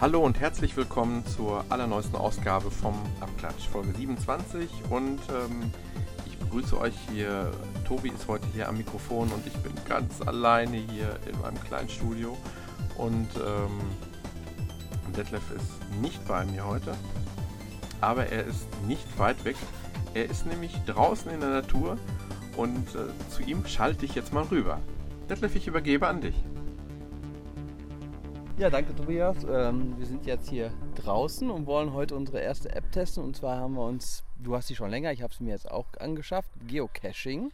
Hallo und herzlich willkommen zur allerneuesten Ausgabe vom Abklatsch, Folge 27. Und ähm, begrüße euch hier. Tobi ist heute hier am Mikrofon und ich bin ganz alleine hier in meinem kleinen Studio. Und ähm, Detlef ist nicht bei mir heute, aber er ist nicht weit weg. Er ist nämlich draußen in der Natur und äh, zu ihm schalte ich jetzt mal rüber. Detlef, ich übergebe an dich. Ja, danke Tobias. Ähm, wir sind jetzt hier draußen und wollen heute unsere erste App testen. Und zwar haben wir uns, du hast sie schon länger, ich habe sie mir jetzt auch angeschafft, Geocaching.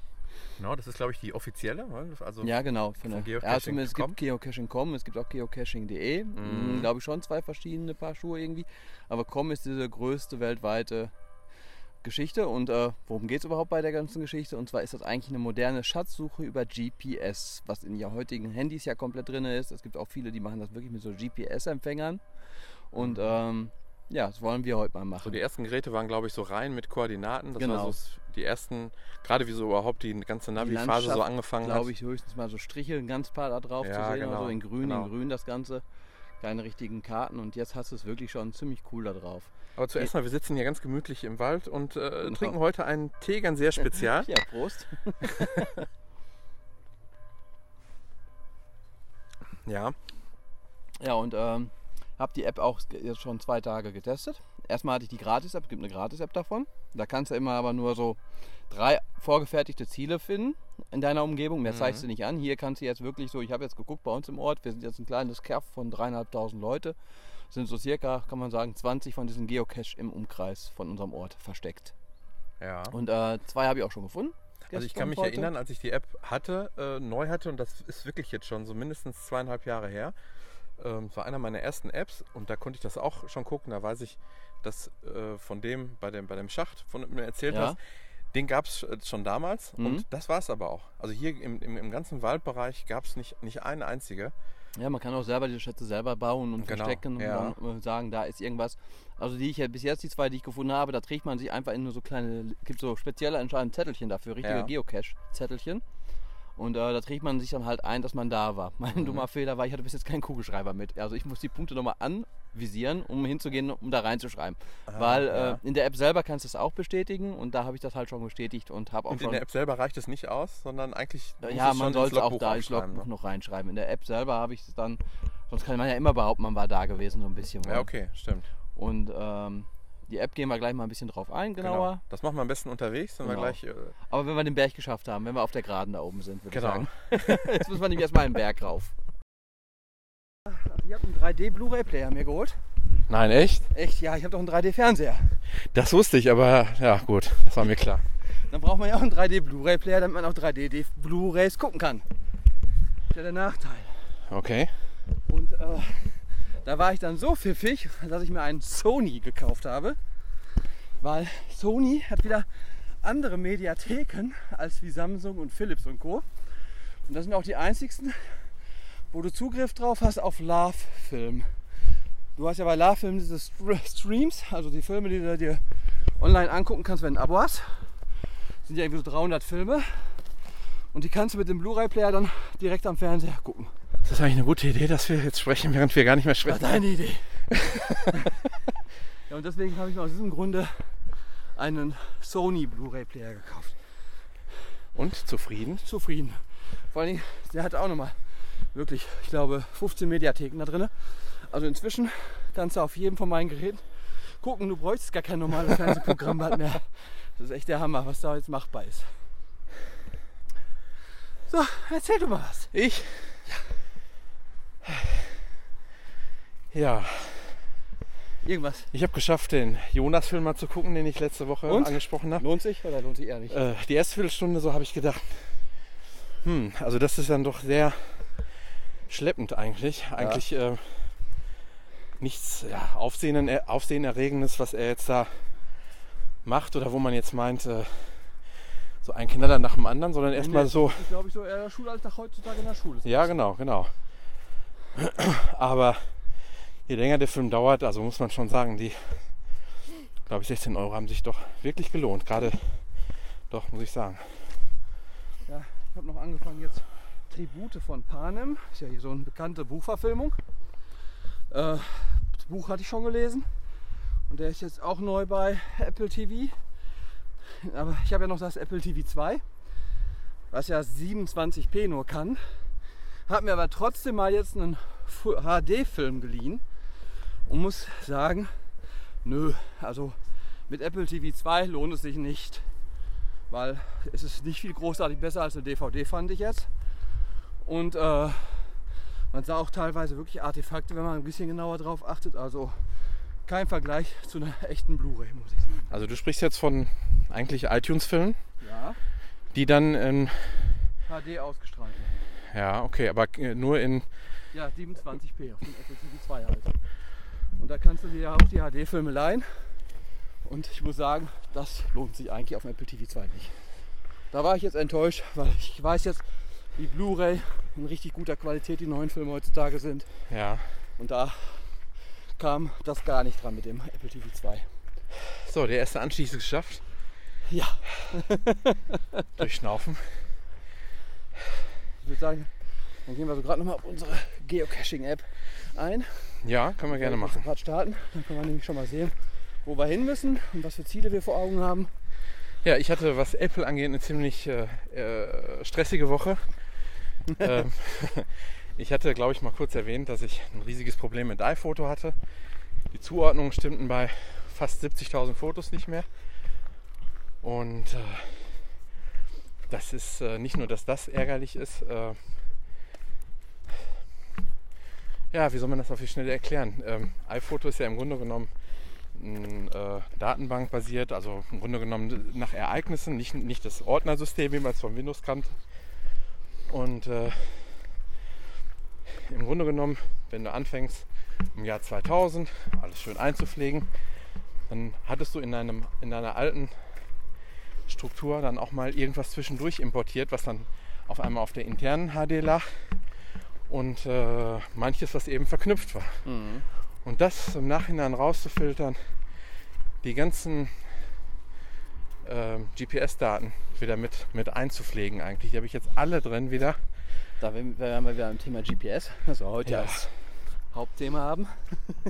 Genau, das ist glaube ich die offizielle. Also ja, genau. Von der, Geocaching also es gibt Geocaching.com, es gibt auch Geocaching.de. Mhm. Glaube ich schon zwei verschiedene Paar Schuhe irgendwie. Aber Com ist diese größte weltweite Geschichte. Und äh, worum geht es überhaupt bei der ganzen Geschichte? Und zwar ist das eigentlich eine moderne Schatzsuche über GPS, was in den heutigen Handys ja komplett drin ist. Es gibt auch viele, die machen das wirklich mit so GPS-Empfängern. Und ähm, ja, das wollen wir heute mal machen. So die ersten Geräte waren, glaube ich, so rein mit Koordinaten. Das genau. war so die ersten, gerade wie so überhaupt die ganze Navi-Phase so angefangen hat. glaube ich, höchstens mal so Striche, ein ganz paar da drauf ja, zu sehen. Genau, so in grün, genau. in grün das Ganze. Keine richtigen Karten. Und jetzt hast du es wirklich schon ziemlich cool da drauf. Aber zuerst mal, wir sitzen hier ganz gemütlich im Wald und äh, genau. trinken heute einen Tee ganz sehr spezial. ja, Prost. ja. Ja, und ähm, habe die App auch jetzt schon zwei Tage getestet. Erstmal hatte ich die Gratis-App, es gibt eine Gratis-App davon. Da kannst du immer aber nur so drei vorgefertigte Ziele finden in deiner Umgebung. Mehr mhm. zeigst du nicht an. Hier kannst du jetzt wirklich so, ich habe jetzt geguckt bei uns im Ort, wir sind jetzt ein kleines Kerf von dreieinhalbtausend Leute sind so circa, kann man sagen, 20 von diesen Geocache im Umkreis von unserem Ort versteckt. Ja. Und äh, zwei habe ich auch schon gefunden. Also ich kann mich heute. erinnern, als ich die App hatte, äh, neu hatte, und das ist wirklich jetzt schon so mindestens zweieinhalb Jahre her. Ähm, war einer meiner ersten Apps und da konnte ich das auch schon gucken. Da weiß ich, dass äh, von dem bei, dem, bei dem Schacht, von dem erzählt ja. hast, den gab es äh, schon damals mhm. und das war es aber auch. Also hier im, im, im ganzen Waldbereich gab es nicht, nicht eine einzige. Ja, man kann auch selber diese Schätze selber bauen und genau, verstecken und dann äh, sagen, da ist irgendwas. Also die ich ja bis jetzt, die zwei, die ich gefunden habe, da trägt man sich einfach in nur so kleine, gibt so spezielle anscheinend Zettelchen dafür, richtige ja. Geocache-Zettelchen. Und äh, da trägt man sich dann halt ein, dass man da war. Mein mhm. dummer Fehler war, ich hatte bis jetzt keinen Kugelschreiber mit. Also ich muss die Punkte nochmal anvisieren, um hinzugehen, um da reinzuschreiben. Ah, Weil äh, ja. in der App selber kannst du es auch bestätigen und da habe ich das halt schon bestätigt und habe auch und in der App selber reicht es nicht aus, sondern eigentlich Ja, man sollte auch da ins Logbuch ne? noch reinschreiben. In der App selber habe ich es dann, sonst kann man ja immer behaupten, man war da gewesen so ein bisschen. Ja, okay, stimmt. Und ähm, die App gehen wir gleich mal ein bisschen drauf ein, genauer. Genau. Das machen wir am besten unterwegs, wenn genau. wir gleich. Äh Aber wenn wir den Berg geschafft haben, wenn wir auf der Geraden da oben sind, würde genau. ich sagen. Jetzt müssen wir nämlich erstmal einen Berg rauf. Ich habe einen 3D Blu-ray-Player mir geholt. Nein, echt? Echt, ja, ich habe doch einen 3D-Fernseher. Das wusste ich, aber ja, gut, das war mir klar. Dann braucht man ja auch einen 3D Blu-ray-Player, damit man auch 3D Blu-rays gucken kann. Das ist ja der Nachteil. Okay. Und äh, da war ich dann so pfiffig, dass ich mir einen Sony gekauft habe. Weil Sony hat wieder andere Mediatheken als wie Samsung und Philips und Co. Und das sind auch die einzigsten, wo du Zugriff drauf hast auf Love-Film. Du hast ja bei Love-Film diese Streams, also die Filme, die du dir online angucken kannst, wenn du ein Abo hast. Das sind ja irgendwie so 300 Filme. Und die kannst du mit dem Blu-ray-Player dann direkt am Fernseher gucken. Das ist eigentlich eine gute Idee, dass wir jetzt sprechen, während wir gar nicht mehr sprechen. Das deine Idee. ja, und deswegen habe ich mir aus diesem Grunde einen Sony Blu-ray-Player gekauft. Und zufrieden? Zufrieden. Vor allen Dingen, der hat auch nochmal wirklich, ich glaube, 15 Mediatheken da drin. Also inzwischen kannst du auf jedem von meinen Geräten gucken, du bräuchtest gar kein normales Fernsehprogramm mehr. Das ist echt der Hammer, was da jetzt machbar ist. So, erzähl du mal was. Ich? Ja. Irgendwas. Ich habe geschafft, den Jonas-Film mal zu gucken, den ich letzte Woche Und? angesprochen habe. Lohnt sich oder lohnt sich eher nicht? Äh, die erste Viertelstunde, so habe ich gedacht. Hm, also das ist dann doch sehr schleppend eigentlich. Ja. Eigentlich äh, nichts ja, Aufsehen, Aufsehenerregendes, was er jetzt da macht oder wo man jetzt meint, äh, so ein Knaller nach dem anderen, sondern erstmal Nee, so. Ist, glaube ich, so eher der Schulalltag heutzutage in der Schule. Ja, genau, genau. Aber je länger der Film dauert, also muss man schon sagen, die, glaube ich, 16 Euro haben sich doch wirklich gelohnt. Gerade, doch, muss ich sagen. Ja, ich habe noch angefangen jetzt Tribute von Panem. Ist ja hier so eine bekannte Buchverfilmung. Äh, das Buch hatte ich schon gelesen. Und der ist jetzt auch neu bei Apple TV. Aber ich habe ja noch das Apple TV 2, was ja 27p nur kann. Habe mir aber trotzdem mal jetzt einen HD-Film geliehen und muss sagen, nö, also mit Apple TV 2 lohnt es sich nicht weil es ist nicht viel großartig besser als eine DVD, fand ich jetzt. Und äh, man sah auch teilweise wirklich Artefakte, wenn man ein bisschen genauer drauf achtet. Also kein Vergleich zu einer echten Blu-ray, muss ich sagen. Also du sprichst jetzt von eigentlich iTunes-Filmen, Ja, die dann in, HD ausgestrahlt. werden. ja, okay, aber äh, nur in, Ja, 27p auf dem Apple TV 2 halt. Und da kannst du dir ja auch die HD-Filme leihen. Und ich muss sagen, das lohnt sich eigentlich auf dem Apple TV 2 nicht. Da war ich jetzt enttäuscht, weil ich weiß jetzt, wie Blu-ray in richtig guter Qualität die neuen Filme heutzutage sind. ja. Und da kam das gar nicht dran mit dem Apple TV 2. So, der erste Anstieg ist geschafft. Ja, Durchschnaufen. ich würde sagen, dann gehen wir so gerade nochmal auf unsere Geocaching-App ein. Ja, können wir gerne machen. Gerade starten, dann können wir nämlich schon mal sehen, wo wir hin müssen und was für Ziele wir vor Augen haben. Ja, ich hatte, was Apple angeht, eine ziemlich äh, äh, stressige Woche. Ähm, ich hatte, glaube ich, mal kurz erwähnt, dass ich ein riesiges Problem mit iPhoto hatte. Die Zuordnungen stimmten bei fast 70.000 Fotos nicht mehr. Und äh, das ist äh, nicht nur, dass das ärgerlich ist. Äh, ja, wie soll man das auf die Schnelle erklären? Ähm, iPhoto ist ja im Grunde genommen äh, Datenbank basiert, also im Grunde genommen nach Ereignissen, nicht, nicht das Ordnersystem, wie man es von Windows kannte. Und äh, im Grunde genommen, wenn du anfängst im Jahr 2000 alles schön einzupflegen, dann hattest du in, deinem, in deiner alten Struktur dann auch mal irgendwas zwischendurch importiert, was dann auf einmal auf der internen HD lag und äh, manches, was eben verknüpft war. Und das im Nachhinein rauszufiltern, die ganzen ähm, GPS-Daten wieder mit, mit einzupflegen eigentlich. Die habe ich jetzt alle drin wieder. Da wären wir wieder am Thema GPS, das wir heute Ja. als Hauptthema haben.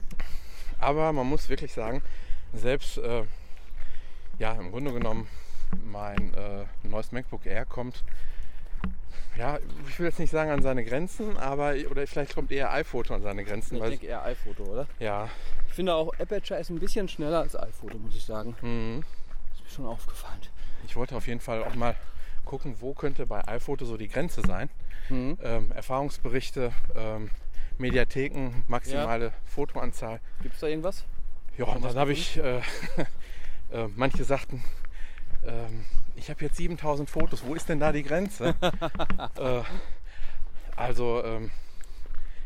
Aber man muss wirklich sagen, selbst äh, ja im Grunde genommen mein äh, neues MacBook Air kommt, ja, ich will jetzt nicht sagen an seine Grenzen, aber oder vielleicht kommt eher iPhoto an seine Grenzen, Ich denke eher iPhoto, oder? ja, Ich finde auch Aperture ist ein bisschen schneller als iPhoto, muss ich sagen. mhm. Schon aufgefallen. ich wollte auf jeden Fall auch mal gucken, wo könnte bei iPhoto so die Grenze sein. Mhm. ähm, Erfahrungsberichte, ähm, Mediatheken, maximale Fotoanzahl. Gibt es da irgendwas? Ja, und dann habe ich, äh, äh, manche sagten, ähm, ich habe jetzt 7000 Fotos, wo ist denn da die Grenze? äh, also, ähm,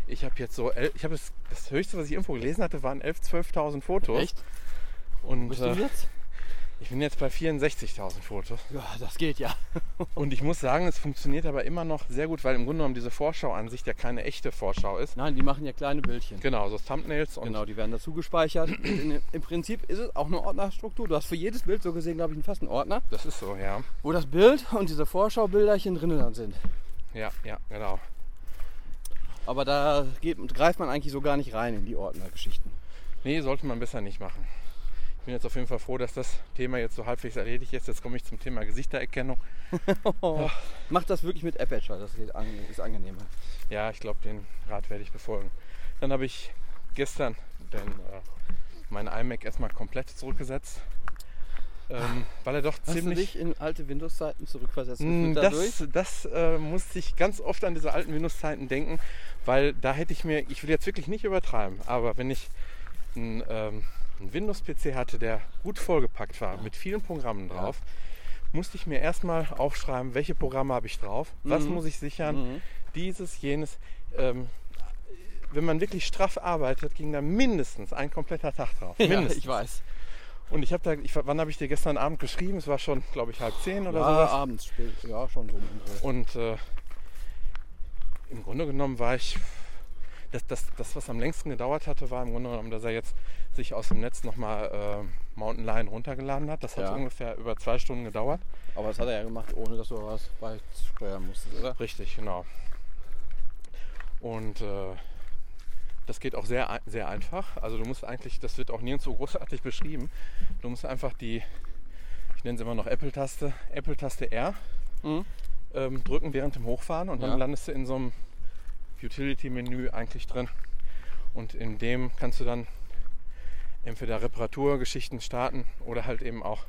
ich habe jetzt so, ich habe das, das höchste, was ich irgendwo gelesen hatte, waren 11.000, 12.000 Fotos. Echt? Und Bist äh, du jetzt? Ich bin jetzt bei 64.000 Fotos. Ja, das geht ja. Und ich muss sagen, es funktioniert aber immer noch sehr gut, weil im Grunde genommen diese Vorschau-Ansicht ja keine echte Vorschau ist. Nein, die machen ja kleine Bildchen. Genau, so Thumbnails und Genau, die werden dazu gespeichert. Im Prinzip ist es auch eine Ordnerstruktur. Du hast für jedes Bild so gesehen, glaube ich, fast einen Ordner, das ist so, ja. wo das Bild und diese Vorschaubilderchen drin dann sind. Ja, ja, genau. Aber da geht, greift man eigentlich so gar nicht rein in die Ordnergeschichten. Nee, sollte man besser nicht machen. Ich bin jetzt auf jeden Fall froh, dass das Thema jetzt so halbwegs erledigt ist. Jetzt komme ich zum Thema Gesichtererkennung. Mach das wirklich mit Aperture, das an, ist angenehmer. Ja, ich glaube, den Rat werde ich befolgen. Dann habe ich gestern den, äh, mein iMac erstmal komplett zurückgesetzt. Ähm, weil er doch Hast du ziemlich. dich in alte Windows-Zeiten zurückversetzt? Dadurch? Das, das äh, musste ich ganz oft an diese alten Windows-Zeiten denken, weil da hätte ich mir, ich will jetzt wirklich nicht übertreiben, aber wenn ich einen, ähm, einen Windows-PC hatte, der gut vollgepackt war, mit vielen Programmen drauf, musste ich mir erstmal aufschreiben, welche Programme habe ich drauf, was Mhm. muss ich sichern, Mhm. dieses, jenes. Ähm, wenn man wirklich straff arbeitet, ging da mindestens ein kompletter Tag drauf. Ja, Mindestens. ich weiß. Und ich habe da, ich, wann habe ich dir gestern Abend geschrieben? Es war schon, glaube ich, halb zehn oder ja, sowas. abends spät. Ja, schon so. Und äh, im Grunde genommen war ich, das, das, das, was am längsten gedauert hatte, war im Grunde genommen, dass er jetzt sich aus dem Netz nochmal äh, Mountain Lion runtergeladen hat. Das hat Ja. ungefähr über zwei Stunden gedauert. Aber das hat er ja gemacht, ohne dass du was beisteuern musstest, oder? Richtig, genau. Und äh, das geht auch sehr, sehr einfach. Also du musst eigentlich, das wird auch nirgendwo großartig beschrieben. Du musst einfach die, ich nenne es immer noch Apple-Taste, Apple-Taste R Mhm. ähm, drücken während dem Hochfahren und dann Ja. landest du in so einem Utility-Menü eigentlich drin. Und in dem kannst du dann entweder Reparaturgeschichten starten oder halt eben auch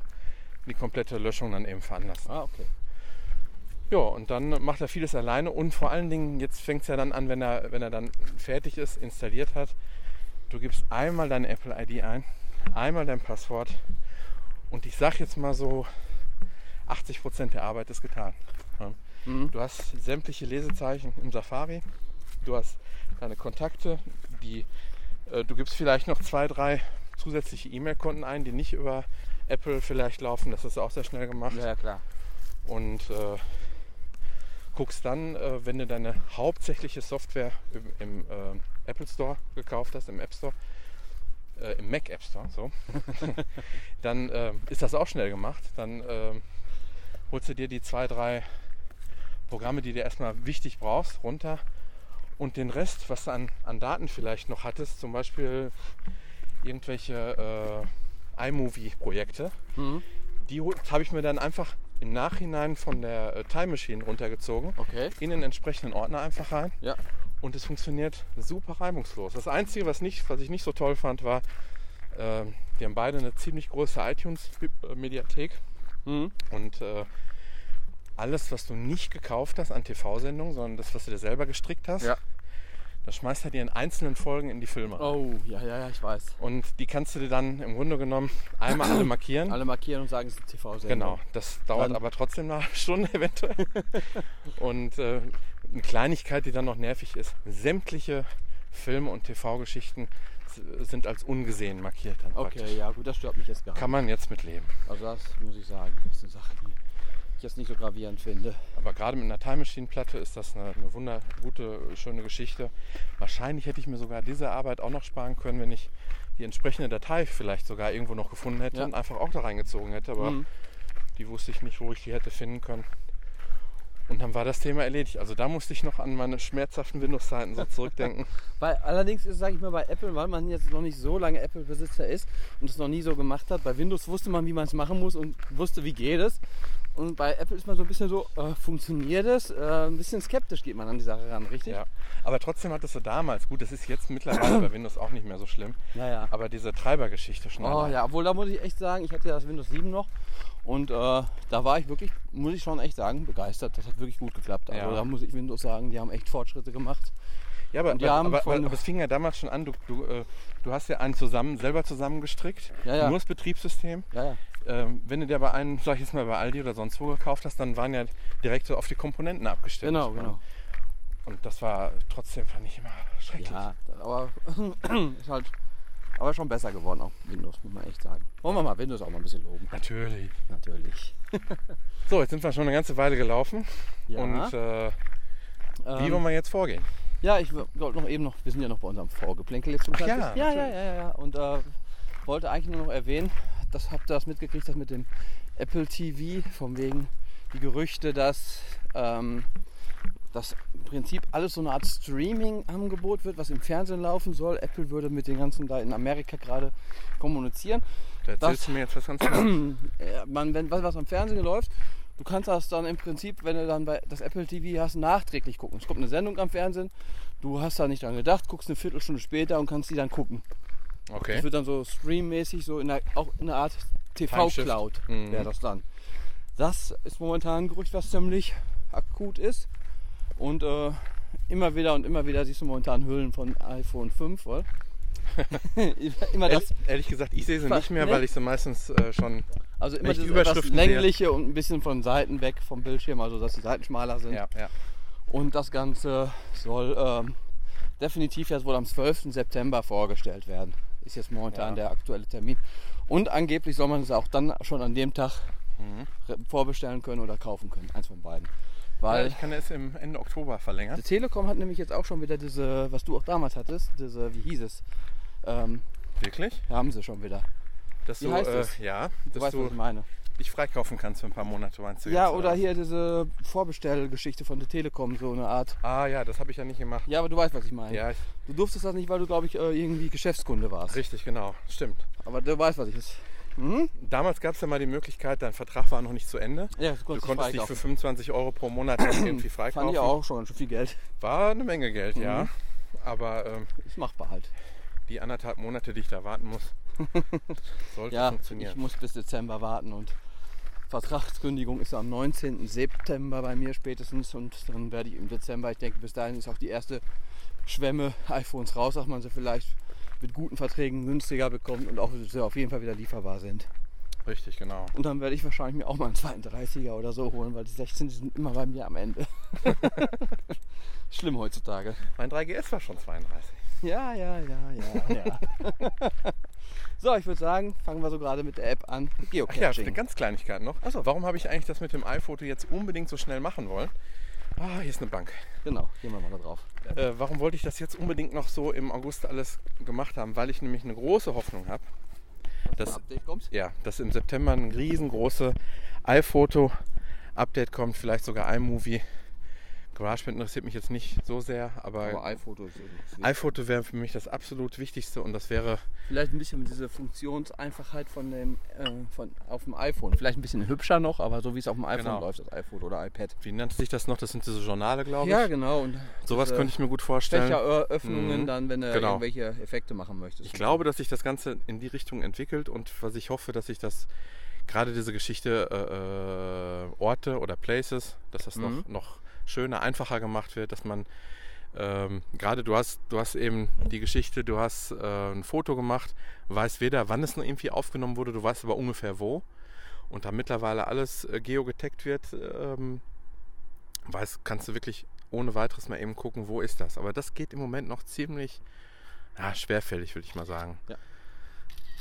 die komplette Löschung dann eben veranlassen. Ah, okay. Ja, und dann macht er vieles alleine und vor allen Dingen, jetzt fängt es ja dann an, wenn er, wenn er dann fertig ist, installiert hat. Du gibst einmal deine Apple ID ein, einmal dein Passwort und ich sag jetzt mal so, 80% der Arbeit ist getan. Mhm. Du hast sämtliche Lesezeichen im Safari, du hast deine Kontakte, die, äh, du gibst vielleicht noch zwei, drei zusätzliche E-Mail-Konten ein, die nicht über Apple vielleicht laufen, das ist auch sehr schnell gemacht Ja, klar. und äh, guckst dann, äh, wenn du deine hauptsächliche Software im, im äh, Apple Store gekauft hast, im App Store, äh, im Mac App Store, so, dann äh, ist das auch schnell gemacht. Dann äh, holst du dir die zwei, drei Programme, die du erstmal wichtig brauchst, runter und den Rest, was du an, an Daten vielleicht noch hattest, zum Beispiel irgendwelche äh, iMovie-Projekte, Mhm. die habe ich mir dann einfach im Nachhinein von der äh, Time Machine runtergezogen, Okay. in den entsprechenden Ordner einfach rein Ja. und es funktioniert super reibungslos. Das Einzige, was, nicht, was ich nicht so toll fand, war, äh, die haben beide eine ziemlich große iTunes-Mediathek Mhm. und äh, alles, was du nicht gekauft hast an TV-Sendungen, sondern das, was du dir selber gestrickt hast, Ja. Das schmeißt er dir in einzelnen Folgen in die Filme. Oh, ja, ja, ja, ich weiß. Und die kannst du dir dann im Grunde genommen einmal alle markieren. Alle markieren und sagen, es ist TV-Sendung. Genau, das dauert Dann- aber trotzdem eine halbe Stunde eventuell. und äh, eine Kleinigkeit, die dann noch nervig ist, sämtliche Filme und TV-Geschichten sind als ungesehen markiert dann Okay, praktisch. ja, gut, das stört mich jetzt gar nicht. Kann man jetzt mit leben. Also das muss ich sagen, ist eine Sache, die ich jetzt nicht so gravierend finde. Aber gerade mit einer Time Machine Platte ist das eine, eine wundergute, schöne Geschichte. Wahrscheinlich hätte ich mir sogar diese Arbeit auch noch sparen können, wenn ich die entsprechende Datei vielleicht sogar irgendwo noch gefunden hätte Ja. und einfach auch da reingezogen hätte. Aber Mhm. die wusste ich nicht, wo ich die hätte finden können. Und dann war das Thema erledigt. Also da musste ich noch an meine schmerzhaften Windows-Zeiten so zurückdenken. Bei, allerdings ist, sage ich mal, bei Apple, weil man jetzt noch nicht so lange Apple-Besitzer ist und es noch nie so gemacht hat, bei Windows wusste man, wie man es machen muss und wusste, wie geht es. Und bei Apple ist man so ein bisschen so, äh, funktioniert es? Äh, ein bisschen skeptisch geht man an die Sache ran, richtig? ja. Aber trotzdem hattest du damals, gut, das ist jetzt mittlerweile bei Windows auch nicht mehr so schlimm, Ja, ja. aber diese Treibergeschichte schon Oh ja, obwohl da muss ich echt sagen, ich hatte ja das Windows 7 noch und äh, da war ich wirklich, muss ich schon echt sagen, begeistert. Das hat wirklich gut geklappt. Also Ja. da muss ich Windows sagen, die haben echt Fortschritte gemacht. Ja, aber, aber, aber, von- aber es fing ja damals schon an, du, du, äh, du hast ja einen zusammen, selber zusammengestrickt, Ja, ja. nur das Betriebssystem. Ja, ja. Ähm, wenn du dir bei einem, sag ich jetzt mal bei Aldi oder sonst wo gekauft hast, dann waren ja direkt so auf die Komponenten abgestimmt. Genau, genau. Und das war trotzdem, fand ich immer schrecklich. Ja, aber ist halt aber schon besser geworden, auch Windows, muss man echt sagen. Wollen wir mal Windows auch mal ein bisschen loben. Natürlich. Natürlich. So, jetzt sind wir schon eine ganze Weile gelaufen. Ja, Und äh, wie ähm, wollen wir jetzt vorgehen? ja ich wollte noch eben noch, wir sind ja noch bei unserem Vorgeplänkel jetzt zum Ach ja, ja, ja, ja, ja. Und äh, wollte eigentlich nur noch erwähnen, das habt ihr das mitgekriegt, das mit dem Apple TV, von wegen die Gerüchte, dass ähm, das im Prinzip alles so eine Art Streaming-Angebot wird, was im Fernsehen laufen soll. Apple würde mit den ganzen da in Amerika gerade kommunizieren. Da erzählst du mir jetzt was ganz man, wenn was, was am Fernsehen läuft, du kannst das dann im Prinzip, wenn du dann bei das Apple TV hast, nachträglich gucken. Es kommt eine Sendung am Fernsehen, du hast da nicht dran gedacht, guckst eine Viertelstunde später und kannst die dann gucken. Das Okay. wird dann so streammäßig, so in der, auch in einer Art. TV-Cloud Mhm. wäre das dann. Das ist momentan ein Gerücht, was ziemlich akut ist. Und äh, immer wieder und immer wieder siehst du momentan Hüllen von iPhone 5, oder? immer das, Ehrlich, ehrlich gesagt, ich sehe sie nicht mehr, nee. weil ich sie meistens äh, schon. also immer das Überschriften sehe. längliche und ein bisschen von Seiten weg vom Bildschirm, also dass die Seiten schmaler sind. Ja, ja. Und das Ganze soll ähm, definitiv jetzt wohl am 12. September vorgestellt werden. Ist jetzt momentan Ja. der aktuelle Termin. Und angeblich soll man es auch dann schon an dem Tag Mhm. vorbestellen können oder kaufen können. Eins von beiden. Weil ich kann es im Ende Oktober verlängern. die Telekom hat nämlich jetzt auch schon wieder diese, was du auch damals hattest, diese, wie hieß es? Ähm, Wirklich? haben sie schon wieder. Dass Wie du, heißt äh, es? ja, Du dass weißt, was du ich meine. Dich freikaufen kannst für ein paar Monate, meinst du Ja, jetzt, oder hier diese Vorbestellgeschichte von der Telekom, so eine Art. Ah ja, das habe ich ja nicht gemacht. Ja, aber du weißt, was ich meine. Ja, ich, Du durftest das nicht, weil du, glaube ich, äh, irgendwie Geschäftskunde warst. richtig, genau. Stimmt. Aber du weißt, was ich ist. Hm? Damals gab es ja mal die Möglichkeit, dein Vertrag war noch nicht zu Ende. Ja, Du konntest dich für 25 Euro pro Monat irgendwie freikaufen. Fand ich auch schon ganz schön viel Geld. War eine Menge Geld, ja. Mhm. Aber ähm, Ist machbar halt. Die anderthalb Monate, die ich da warten muss, sollte Ja, funktionieren. ich muss bis Dezember warten und Vertragskündigung ist am 19. September bei mir spätestens und dann werde ich im Dezember, ich denke bis dahin ist auch die erste Schwemme iPhones raus, dass man sie vielleicht mit guten Verträgen günstiger bekommt und auch sie auf jeden Fall wieder lieferbar sind. Richtig, genau. Und dann werde ich wahrscheinlich mir auch mal einen 32er oder so holen, weil die 16 die sind immer bei mir am Ende. Schlimm heutzutage. Mein 3GS war schon 32. Ja, ja, ja, ja, ja. so, ich würde sagen, fangen wir so gerade mit der App an. Ach ja, Geocaching. eine ganz Kleinigkeit noch. Ach so. Warum habe ich eigentlich das mit dem iPhoto jetzt unbedingt so schnell machen wollen? Ah, hier ist eine Bank. Genau, gehen wir mal da drauf. Äh, warum wollte ich das jetzt unbedingt noch so im August alles gemacht haben? Weil ich nämlich eine große Hoffnung habe, Das- Update kommt. ja, dass im September ein riesengroße iPhoto-Update kommt, vielleicht sogar iMovie. GarageBand interessiert mich jetzt nicht so sehr, aber, Aber iPhoto iPhoto wäre für mich das absolut Wichtigste und das wäre Vielleicht ein bisschen mit dieser Funktionseinfachheit von dem, äh, von, auf dem iPhone. Vielleicht ein bisschen hübscher noch, aber so wie es auf dem iPhone Genau. läuft, das iPhone oder iPad. wie nennt sich das noch? Das sind diese Journale, glaube ich. Ja, genau. Und Sowas könnte ich mir gut vorstellen. Fächeröffnungen Mhm. dann, wenn du Genau. irgendwelche Effekte machen möchtest. Ich glaube, dass sich das Ganze in die Richtung entwickelt und was ich hoffe, dass sich das gerade diese Geschichte äh, äh, Orte oder Places, dass das Mhm. noch, noch schöner, einfacher gemacht wird, dass man ähm, gerade du hast, du hast eben die Geschichte, du hast äh, ein Foto gemacht, weißt weder, wann es noch irgendwie aufgenommen wurde, du weißt aber ungefähr wo. Und da mittlerweile alles äh, geogetaggt wird, ähm, weißt, kannst du wirklich ohne weiteres mal eben gucken, wo ist das. Aber das geht im Moment noch ziemlich ja, schwerfällig, würde ich mal sagen. Ja.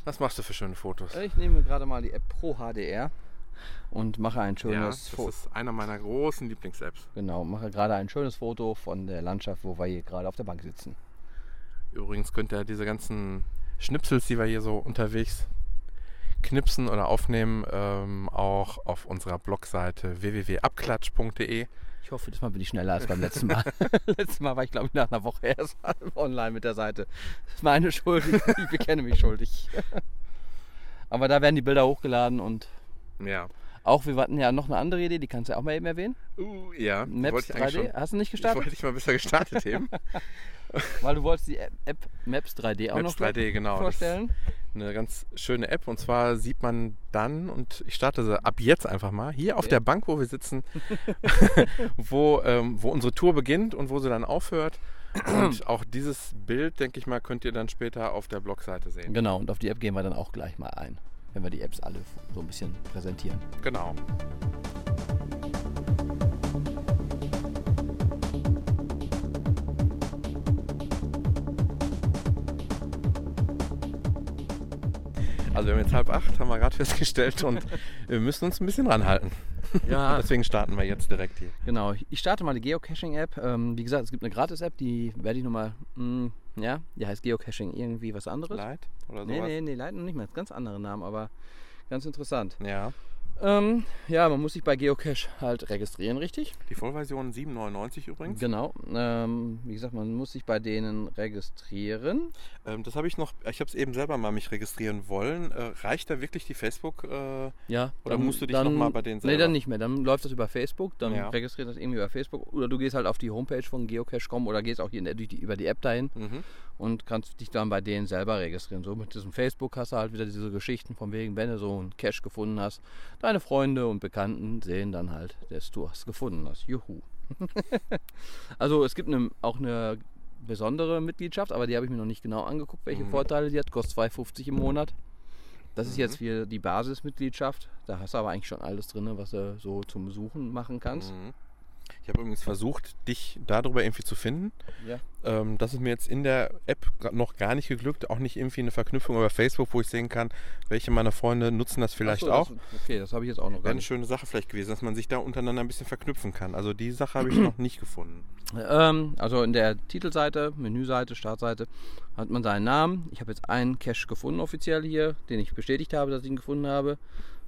Was machst du für schöne Fotos? Ich nehme gerade mal die App Pro HDR und mache ein ja, schönes das Foto. ist einer meiner großen Lieblings-Apps. Genau, mache gerade ein schönes Foto von der Landschaft, wo wir hier gerade auf der Bank sitzen. Übrigens könnt ihr diese ganzen Schnipsels, die wir hier so unterwegs knipsen oder aufnehmen, ähm, auch auf unserer Blogseite www.abklatsch.de. Ich hoffe, diesmal bin ich schneller als beim letzten Mal. Letztes Mal war ich, glaube ich, nach einer Woche erst online mit der Seite. Das ist meine Schuld. Ich bekenne mich schuldig. Aber da werden die Bilder hochgeladen und Ja. auch, wir hatten ja noch eine andere Idee, die kannst du ja auch mal eben erwähnen. Uh, ja, Maps wollte ich eigentlich 3D. schon. Hast du nicht gestartet? wollte ich mal besser gestartet haben. Weil du wolltest die App, Maps 3D auch Maps noch 3D, genau. Vorstellen. eine ganz schöne App und zwar sieht man dann, und ich starte sie ab jetzt einfach mal, hier auf Okay. der Bank, wo wir sitzen, wo, ähm, wo unsere Tour beginnt und wo sie dann aufhört. Und auch dieses Bild, denke ich mal, könnt ihr dann später auf der Blogseite sehen. Genau, und auf die App gehen wir dann auch gleich mal ein, wenn wir die Apps alle so ein bisschen präsentieren. Genau. Also wir haben jetzt halb acht, haben wir gerade festgestellt und wir müssen uns ein bisschen ranhalten. Ja, Deswegen starten wir jetzt direkt hier. Genau, ich starte mal die Geocaching-App. Ähm, wie gesagt, es gibt eine Gratis-App, die werde ich nochmal, ja, die heißt Geocaching irgendwie was anderes. Light oder nee, sowas? nee, nee, leider noch nicht mehr. Das ist ganz andere Namen, aber ganz interessant. Ja. Ähm, ja, man muss sich bei Geocache halt registrieren, richtig? Die Vollversion 7,99 übrigens. Genau. Ähm, wie gesagt, man muss sich bei denen registrieren. Ähm, das habe ich noch, ich habe es eben selber mal mich registrieren wollen. Äh, reicht da wirklich die Facebook? Äh, Ja. Oder dann- musst du dich dann- noch mal bei denen Nee, selber- dann nicht mehr. Dann läuft das über Facebook, dann Ja. registriert das irgendwie über Facebook. Oder du gehst halt auf die Homepage von Geocache.com oder gehst auch hier der, die, über die App dahin. mhm. und kannst dich dann bei denen selber registrieren. So mit diesem Facebook hast du halt wieder diese Geschichten von wegen, wenn du so einen Cache gefunden hast, deine Freunde und Bekannten sehen dann halt, dass du es gefunden hast. Juhu. also es gibt eine, auch eine besondere Mitgliedschaft, aber die habe ich mir noch nicht genau angeguckt, welche Mhm. Vorteile die hat. Kostet 2,50 im Monat. Das ist Mhm. jetzt wieder die Basismitgliedschaft. Da hast du aber eigentlich schon alles drin, was du so zum Besuchen machen kannst. Ich habe übrigens versucht, dich darüber irgendwie zu finden. Ja. Ähm, das ist mir jetzt in der App noch gar nicht geglückt. Auch nicht irgendwie eine Verknüpfung über Facebook, wo ich sehen kann, welche meiner Freunde nutzen das vielleicht so, auch. Das, okay, das habe ich jetzt auch noch Wäre gar eine schöne Sache vielleicht gewesen, dass man sich da untereinander ein bisschen verknüpfen kann. Also die Sache habe ich noch nicht gefunden. Ähm, also in der Titelseite, Menüseite, Startseite hat man seinen Namen. Ich habe jetzt einen Cache gefunden offiziell hier, den ich bestätigt habe, dass ich ihn gefunden habe.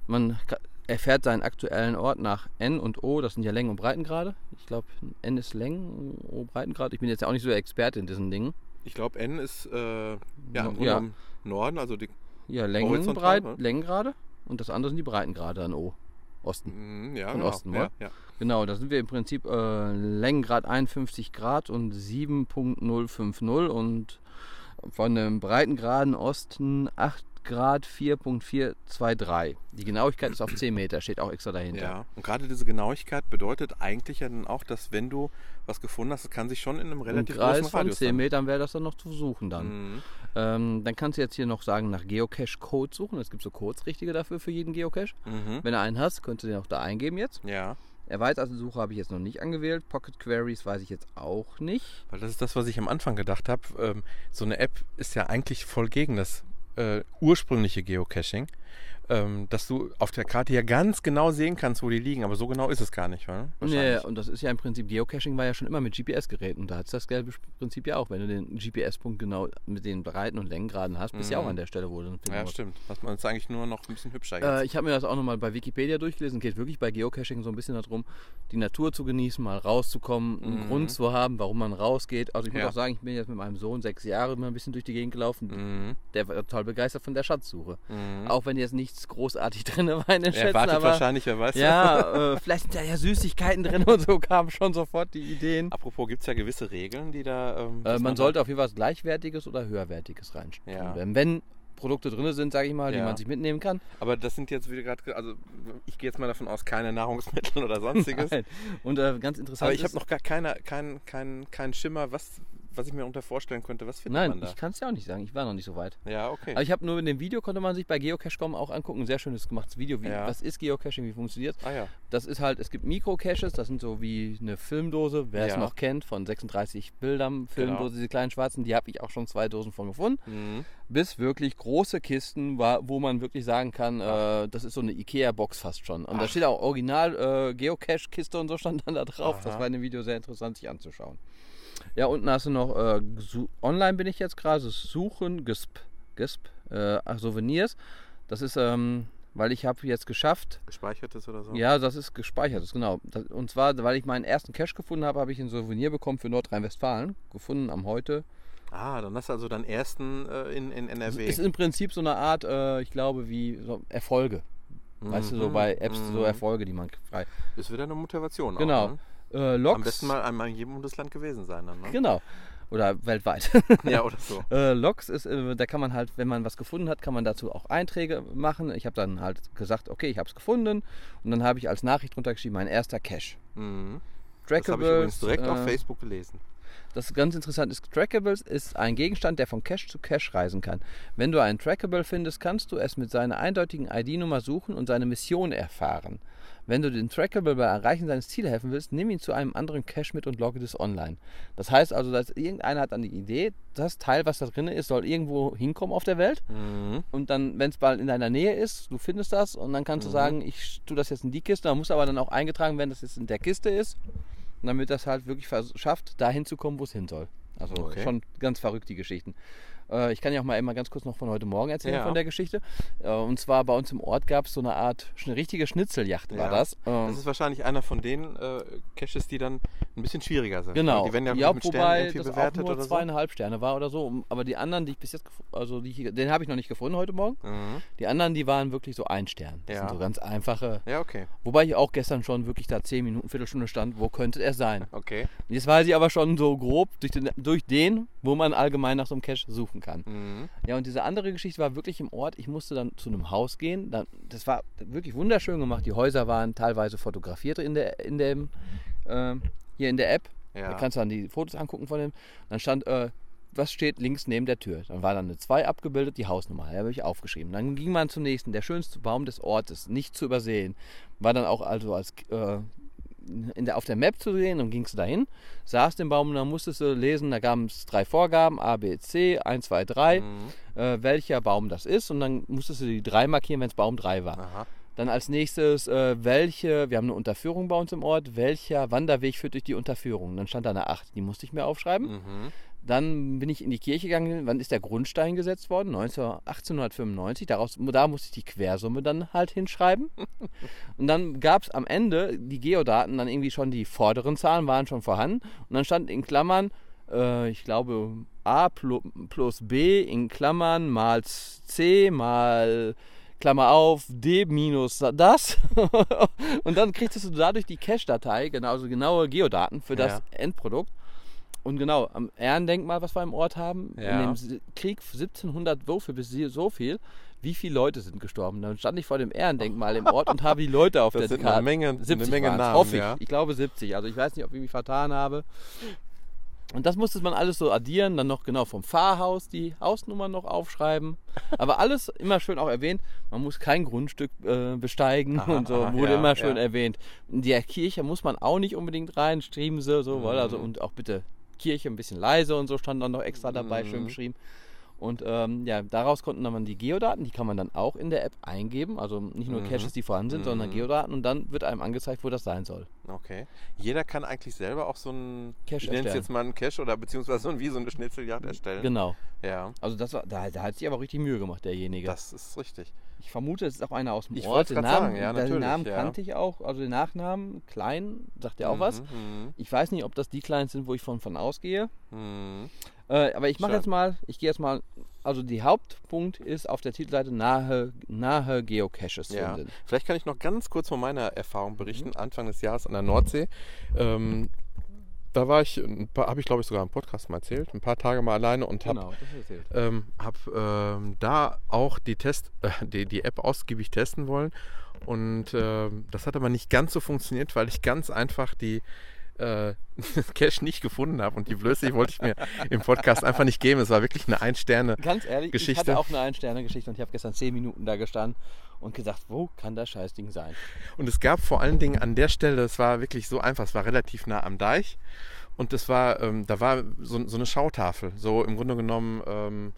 Man ka- erfährt seinen aktuellen Ort nach N und O, das sind ja Längen- und Breitengrade. Ich glaube, N ist Längen, O Breitengrad. Ich bin jetzt ja auch nicht so der Experte in diesen Dingen. Ich glaube, N ist äh, ja, im ja. Norden, also die. Ja, Längen, Breit, ne? Längengrade und das andere sind die Breitengrade an O. Osten. Mm, Ja, Von genau. Osten, ja, ja. Genau, da sind wir im Prinzip äh, Längengrad 51 Grad und 7.050 und von dem Breitengraden Osten 8 Grad 4.423. Die Genauigkeit ist auf 10 Meter, steht auch extra dahinter. Ja, und gerade diese Genauigkeit bedeutet eigentlich ja dann auch, dass wenn du was gefunden hast, das kann sich schon in einem Im relativ Kreis großen von Radius 10 dann- Metern wäre das dann noch zu suchen dann. Mhm. Ähm, dann kannst du jetzt hier noch sagen, nach Geocache-Code suchen. Es gibt so Codes richtige dafür für jeden Geocache. Mhm. Wenn du einen hast, könntest du den auch da eingeben jetzt. Ja, Erweitertensuche habe ich jetzt noch nicht angewählt. Pocket Queries weiß ich jetzt auch nicht. weil das ist das, was ich am Anfang gedacht habe. Ähm, so eine App ist ja eigentlich voll gegen das äh, ursprüngliche Geocaching. Ähm, dass du auf der Karte ja ganz genau sehen kannst, wo die liegen, aber so genau ist es gar nicht, oder? Wahrscheinlich. und das ist ja im Prinzip, Geocaching war ja schon immer mit GPS-Geräten. Und da hat es das gelbe Prinzip ja auch. Wenn du den GPS-Punkt genau mit den Breiten und Längengraden hast, bist du ja auch Mhm. an der Stelle, wo du den finden Ja, musst. stimmt. Das man ist eigentlich nur noch ein bisschen hübscher Äh, jetzt. ich habe mir das auch nochmal bei Wikipedia durchgelesen. Geht wirklich bei Geocaching so ein bisschen darum, die Natur zu genießen, mal rauszukommen, einen Mhm. Grund zu haben, warum man rausgeht. Also ich muss Ja. auch sagen, ich bin jetzt mit meinem Sohn sechs Jahre mal ein bisschen durch die Gegend gelaufen. Mhm. Der war total begeistert von der Schatzsuche. Mhm. Auch wenn jetzt nichts großartig drin war in den er Schätzen, wartet aber wahrscheinlich, wer weiß. ja, äh, vielleicht sind da ja Süßigkeiten drin und so kamen schon sofort die Ideen. Apropos, gibt es ja gewisse Regeln, die da. Ähm, Äh, man sollte auf jeden Fall was Gleichwertiges oder Höherwertiges reinstellen. Ja. Wenn, Produkte drin sind, sage ich mal, die Ja. man sich mitnehmen kann. Aber das sind jetzt wieder gerade, also ich gehe jetzt mal davon aus, keine Nahrungsmittel oder sonstiges. Nein. Und äh, ganz interessant Aber ich habe noch gar keine, keinen kein, kein Schimmer, was, was ich mir unter vorstellen könnte. Was findet Nein, man da? ich kann es ja auch nicht sagen. Ich war noch nicht so weit. ja, okay. Aber ich habe nur in dem Video konnte man sich bei Geocache.com auch angucken. Ein sehr schönes gemachtes Video. Wie, Ja. Was ist Geocaching? Wie funktioniert ah ja. Das ist halt, es gibt Mikrocaches, das sind so wie eine Filmdose, wer es Ja. noch kennt, von 36 Bildern, Filmdose, Genau. diese kleinen schwarzen, die habe ich auch schon zwei Dosen von gefunden. Mhm. bis wirklich große Kisten, war, wo man wirklich sagen kann, äh, das ist so eine Ikea-Box fast schon. Und da Ach. steht auch Original äh, Geocache-Kiste und so stand dann da drauf. Das Aha. war in dem Video sehr interessant sich anzuschauen. Ja, unten hast du noch, äh, online bin ich jetzt gerade, das Suchen, Gesp, Gesp, äh, ach, Souvenirs. Das ist, ähm, weil ich habe jetzt geschafft, Gespeichertes oder so? ja, das ist gespeichert, das, genau. Das, und zwar, weil ich meinen ersten Cache gefunden habe, habe ich ein Souvenir bekommen für Nordrhein-Westfalen, gefunden am heute. Ah, dann hast du also deinen ersten äh, in, in NRW. ist im Prinzip so eine Art, äh, ich glaube, wie so Erfolge. Weißt du, so Mhm, bei Apps so mhm. Erfolge, die man frei. Ist wieder eine Motivation. Genau. Auch, ne? Äh, Logs. Am besten mal einmal in jedem Bundesland gewesen sein dann, ne? Genau. Oder weltweit. ja, oder so. äh, Logs ist, äh, da kann man halt, wenn man was gefunden hat, kann man dazu auch Einträge machen. Ich habe dann halt gesagt, okay, ich habe es gefunden. Und dann habe ich als Nachricht drunter geschrieben, mein erster Cache. Mhm. Das habe ich übrigens direkt auf äh, Facebook gelesen. Das ganz interessant ist, Trackables ist ein Gegenstand, der von Cache zu Cache reisen kann. Wenn du einen Trackable findest, kannst du es mit seiner eindeutigen ID-Nummer suchen und seine Mission erfahren. Wenn du den Trackable bei Erreichen seines Ziels helfen willst, nimm ihn zu einem anderen Cache mit und logge das online. Das heißt also, dass irgendeiner hat dann die Idee, das Teil, was da drin ist, soll irgendwo hinkommen auf der Welt. Mhm. Und dann, wenn es bald in deiner Nähe ist, du findest das und dann kannst du Mhm. sagen, ich tue das jetzt in die Kiste. Da muss aber dann auch eingetragen werden, dass es in der Kiste ist. Damit das halt wirklich schafft, da hinzukommen, wo es hin soll. Also Okay. schon ganz verrückt die Geschichten. Äh, ich kann ja auch mal immer ganz kurz noch von heute Morgen erzählen Ja. von der Geschichte. Äh, und zwar bei uns im Ort gab es so eine Art, eine richtige Schnitzeljacht war Ja. das. Ähm, Das ist wahrscheinlich einer von den äh, Caches, die dann ein bisschen schwieriger sind. Genau. Die werden ja, ja, mit Sternen wobei irgendwie das auch bewertet nur oder so. zweieinhalb Sterne war oder so. Aber die anderen, die ich bis jetzt, also die, den habe ich noch nicht gefunden heute Morgen. Mhm. Die anderen, die waren wirklich so ein Stern. Das Ja. sind so ganz einfache. Ja, okay. Wobei ich auch gestern schon wirklich da 10 Minuten, Viertelstunde stand, wo könnte er sein. Okay. Jetzt weiß ich aber schon so grob durch den, durch den, wo man allgemein nach so einem Cache suchen kann. Mhm. Ja, und diese andere Geschichte war wirklich im Ort. Ich musste dann zu einem Haus gehen. Dann, das war wirklich wunderschön gemacht. Die Häuser waren teilweise fotografiert in der, in dem, äh, hier in der App. Ja. Da kannst du dann die Fotos angucken von dem. Dann stand, äh, was steht links neben der Tür? Dann war dann eine 2 abgebildet, die Hausnummer. Die habe ich aufgeschrieben. Dann ging man zum nächsten. Der schönste Baum des Ortes, nicht zu übersehen. War dann auch also als äh, der, auf der Map zu sehen. Dann gingst du dahin, saßt im Baum und dann musstest du lesen, da gab es drei Vorgaben, A, B, C, 1, 2, 3, Mhm. äh, welcher Baum das ist. Und dann musstest du die drei markieren, wenn es Baum 3 war. Aha. Dann als nächstes, äh, welche, wir haben eine Unterführung bei uns im Ort, welcher Wanderweg führt durch die Unterführung? Dann stand da eine 8, die musste ich mir aufschreiben. Mhm. Dann bin ich in die Kirche gegangen, wann ist der Grundstein gesetzt worden? 19, 1895, Daraus, da musste ich die Quersumme dann halt hinschreiben. Und dann gab es am Ende die Geodaten, dann irgendwie schon die vorderen Zahlen waren schon vorhanden. Und dann stand in Klammern, äh, ich glaube, A plu- plus B in Klammern mal C mal Klammer auf, D minus das. und dann kriegst du dadurch die Cache-Datei, genau, also genaue Geodaten für das Ja. Endprodukt. Und genau, am Ehrendenkmal, was wir im Ort haben, Ja. in dem Krieg 1700 so viel bis so viel, wie viele Leute sind gestorben? Dann stand ich vor dem Ehrendenkmal im Ort und habe die Leute auf Das der sind Karte. eine Menge, 70 eine Menge Namen. hoffe ich. ja. Ich glaube 70. Also ich weiß nicht, ob ich mich vertan habe. Und das musste man alles so addieren, dann noch genau vom Pfarrhaus die Hausnummer noch aufschreiben. Aber alles immer schön auch erwähnt. Man muss kein Grundstück äh, besteigen Aha, und so. aha, Wurde ja, immer schön ja. erwähnt. In der Kirche muss man auch nicht unbedingt rein, schrieben sie so, also Mhm. und auch bitte Kirche ein bisschen leise und so stand dann noch extra dabei, schön Mhm. beschrieben. Und ähm, ja, daraus konnten dann die Geodaten, die kann man dann auch in der App eingeben. Also nicht nur Mhm. Caches, die vorhanden sind, sondern Mhm. Geodaten und dann wird einem angezeigt, wo das sein soll. Okay. Jeder kann eigentlich selber auch so einen, Cache ich erstellen. jetzt mal einen Cache oder beziehungsweise so ein, wie so eine Schnitzeljagd erstellen. Genau. Ja, Also das war, da, da hat sich aber richtig Mühe gemacht, derjenige. das ist richtig. Ich vermute, es ist auch einer aus dem Ich Ort. Den Namen, sagen, ja, den Namen ja. kannte ich auch, also den Nachnamen, Klein, sagt ja auch was. Mhm, mhm, Ich weiß nicht, ob das die Kleinen sind, wo ich von, von ausgehe. mhm. Äh, aber ich mache jetzt mal, ich gehe jetzt mal, also die Hauptpunkt ist auf der Titelseite nahe, nahe Geocaches Ja. finden. Vielleicht kann ich noch ganz kurz von meiner Erfahrung berichten. Mhm. Anfang des Jahres an der Nordsee. Ähm, da war ich, habe ich glaube ich sogar im Podcast mal erzählt, ein paar Tage mal alleine und habe Genau, ähm, hab, ähm, da auch die, Test, äh, die, die App ausgiebig testen wollen. Und ähm, das hat aber nicht ganz so funktioniert, weil ich ganz einfach die äh, Cache nicht gefunden habe. Und die Blöße wollte ich mir im Podcast einfach nicht geben. Es war wirklich eine Ein-Sterne. Ganz ehrlich, ich hatte auch eine Ein-Sterne-Geschichte und ich habe gestern zehn Minuten da gestanden und gesagt, wo kann das Scheißding sein? Und es gab vor allen Dingen an der Stelle, es war wirklich so einfach, es war relativ nah am Deich. Und das war, ähm, da war so, so eine Schautafel. So im Grunde genommen, ähm,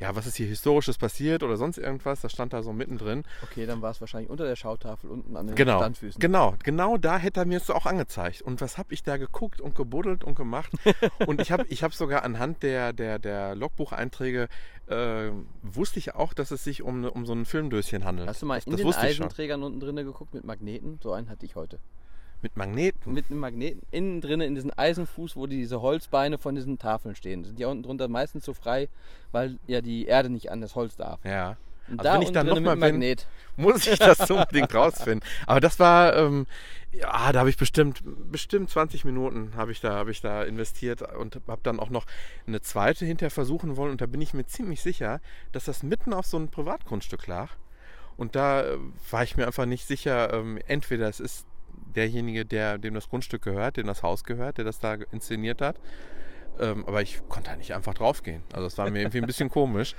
ja, was ist hier Historisches passiert oder sonst irgendwas. Das stand da so mittendrin. Okay, dann war es wahrscheinlich unter der Schautafel unten an den Genau, Standfüßen. genau, genau da hätte er mir es auch angezeigt. Und was habe ich da geguckt und gebuddelt und gemacht? und ich habe ich hab sogar anhand der, der, der Logbucheinträge äh, wusste ich auch, dass es sich um, um so ein Filmdöschen handelt. Hast du mal in das den. Eisenträgern unten drinnen geguckt mit Magneten? So einen hatte ich heute. Mit Magneten. Mit einem Magneten innen drinnen in diesen Eisenfuß, wo diese Holzbeine von diesen Tafeln stehen. Sind die unten drunter meistens so frei, weil ja die Erde nicht an das Holz darf. Ja. Und Also wenn ich dann drinnen noch mit mal dem bin- Magnet. muss ich das unbedingt rausfinden. Aber das war, ähm, ja, da habe ich bestimmt, bestimmt 20 Minuten habe ich da, habe ich da investiert und habe dann auch noch eine zweite hinterher versuchen wollen. Und da bin ich mir ziemlich sicher, dass das mitten auf so einem Privatgrundstück lag. Und da äh, war ich mir einfach nicht sicher, ähm, entweder es ist derjenige, der, dem das Grundstück gehört, dem das Haus gehört, der das da inszeniert hat. Ähm, aber ich konnte da nicht einfach draufgehen. Also es war mir irgendwie ein bisschen komisch.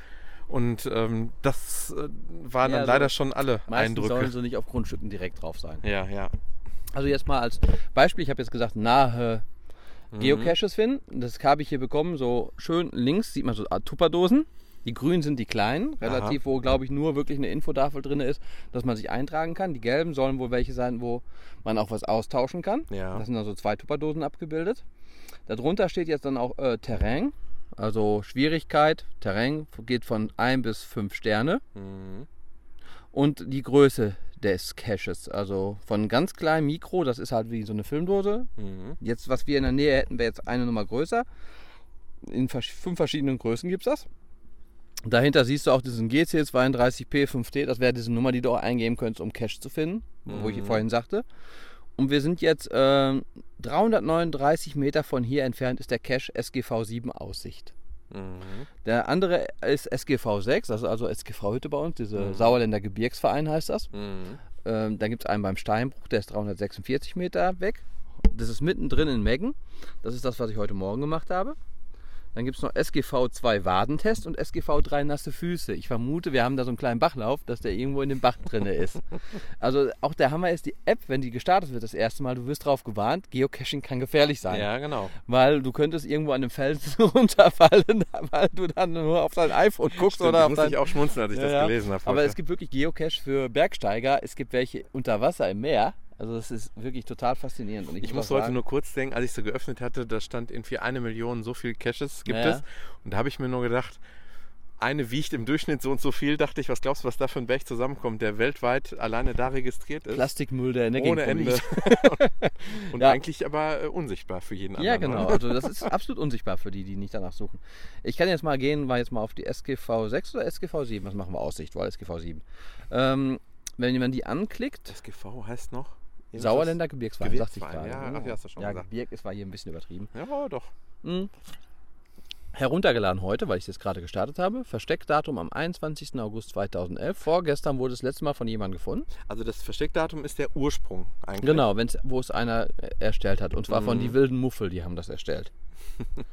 Und ähm, das äh, waren Ja, dann so leider schon alle Meistens sollen Eindrücke. sie nicht auf Grundstücken direkt drauf sein. Ja, ja. Also jetzt mal als Beispiel, ich habe jetzt gesagt, nahe Mhm. Geocaches finden. Das habe ich hier bekommen, so schön links sieht man so Tupperdosen. Die grünen sind die kleinen, relativ, wo glaube ich nur wirklich eine Infotafel drin ist, dass man sich eintragen kann. Die gelben sollen wohl welche sein, wo man auch was austauschen kann. Ja. Das sind also zwei Tupperdosen abgebildet. Darunter steht jetzt dann auch äh, Terrain, also Schwierigkeit. Terrain geht von 1 bis 5 Sterne Mhm. und die Größe des Caches. Also von ganz klein Mikro, das ist halt wie so eine Filmdose. Mhm. Jetzt, was wir in der Nähe hätten, wäre jetzt eine Nummer größer. In fünf verschiedenen Größen gibt es das. Dahinter siehst du auch diesen GC32P5T, das wäre diese Nummer, die du auch eingeben könntest, um Cache zu finden, wo ich Mhm. vorhin sagte. Und wir sind jetzt ähm, 339 Meter von hier entfernt ist der Cache SGV7 Aussicht. Mhm. Der andere ist SGV6, das ist also SGV-Hütte bei uns, diese Mhm. Sauerländer Gebirgsverein heißt das. Mhm. Ähm, dann gibt es einen beim Steinbruch, der ist 346 Meter weg. Das ist mittendrin in Meggen. Das ist das, was ich heute Morgen gemacht habe. Dann gibt es noch SGV2 Wadentest und SGV3 nasse Füße. Ich vermute, wir haben da so einen kleinen Bachlauf, dass der irgendwo in dem Bach drin ist. Also auch der Hammer ist die App, wenn die gestartet wird das erste Mal, du wirst darauf gewarnt, Geocaching kann gefährlich sein. Ja, genau. Weil du könntest irgendwo an einem Felsen runterfallen, weil du dann nur auf dein iPhone guckst Stimmt, oder auf muss dein... ich auch schmunzeln, als ich Ja, das gelesen habe. Aber heute. es gibt wirklich Geocache für Bergsteiger. Es gibt welche unter Wasser im Meer. Also das ist wirklich total faszinierend. Und Ich muss muss heute sagen, nur kurz denken, als ich so geöffnet hatte, da stand irgendwie eine Million, so viel Caches gibt Ja, ja. es. Und da habe ich mir nur gedacht, eine wiegt im Durchschnitt so und so viel. Dachte ich, was glaubst du, was da für ein Berg zusammenkommt, der weltweit alleine da registriert ist? Plastikmüll, der in der ohne Ende. und Ja. eigentlich aber äh, unsichtbar für jeden Ja, anderen. genau. oder? Also das ist absolut unsichtbar für die, die nicht danach suchen. Ich kann jetzt mal gehen, war jetzt mal auf die SGV 6 oder SGV 7. Was machen wir Aussichtwahl? SGV 7. Ähm, wenn man die anklickt, SGV heißt noch? Sauerländer Gebirgswein, sagt sich Gebirgswein, gerade. ja, ach, ja, hast du schon ja, gesagt. Gebirg ist war hier ein bisschen übertrieben. Ja, doch. Mhm. Heruntergeladen heute, weil ich es jetzt gerade gestartet habe. Versteckdatum am 21. August 2011. Vorgestern wurde das letzte Mal von jemandem gefunden. Also das Versteckdatum ist der Ursprung eigentlich. Genau, wenn's, wo es einer äh, erstellt hat. Und zwar von Mhm. die wilden Muffel, die haben das erstellt.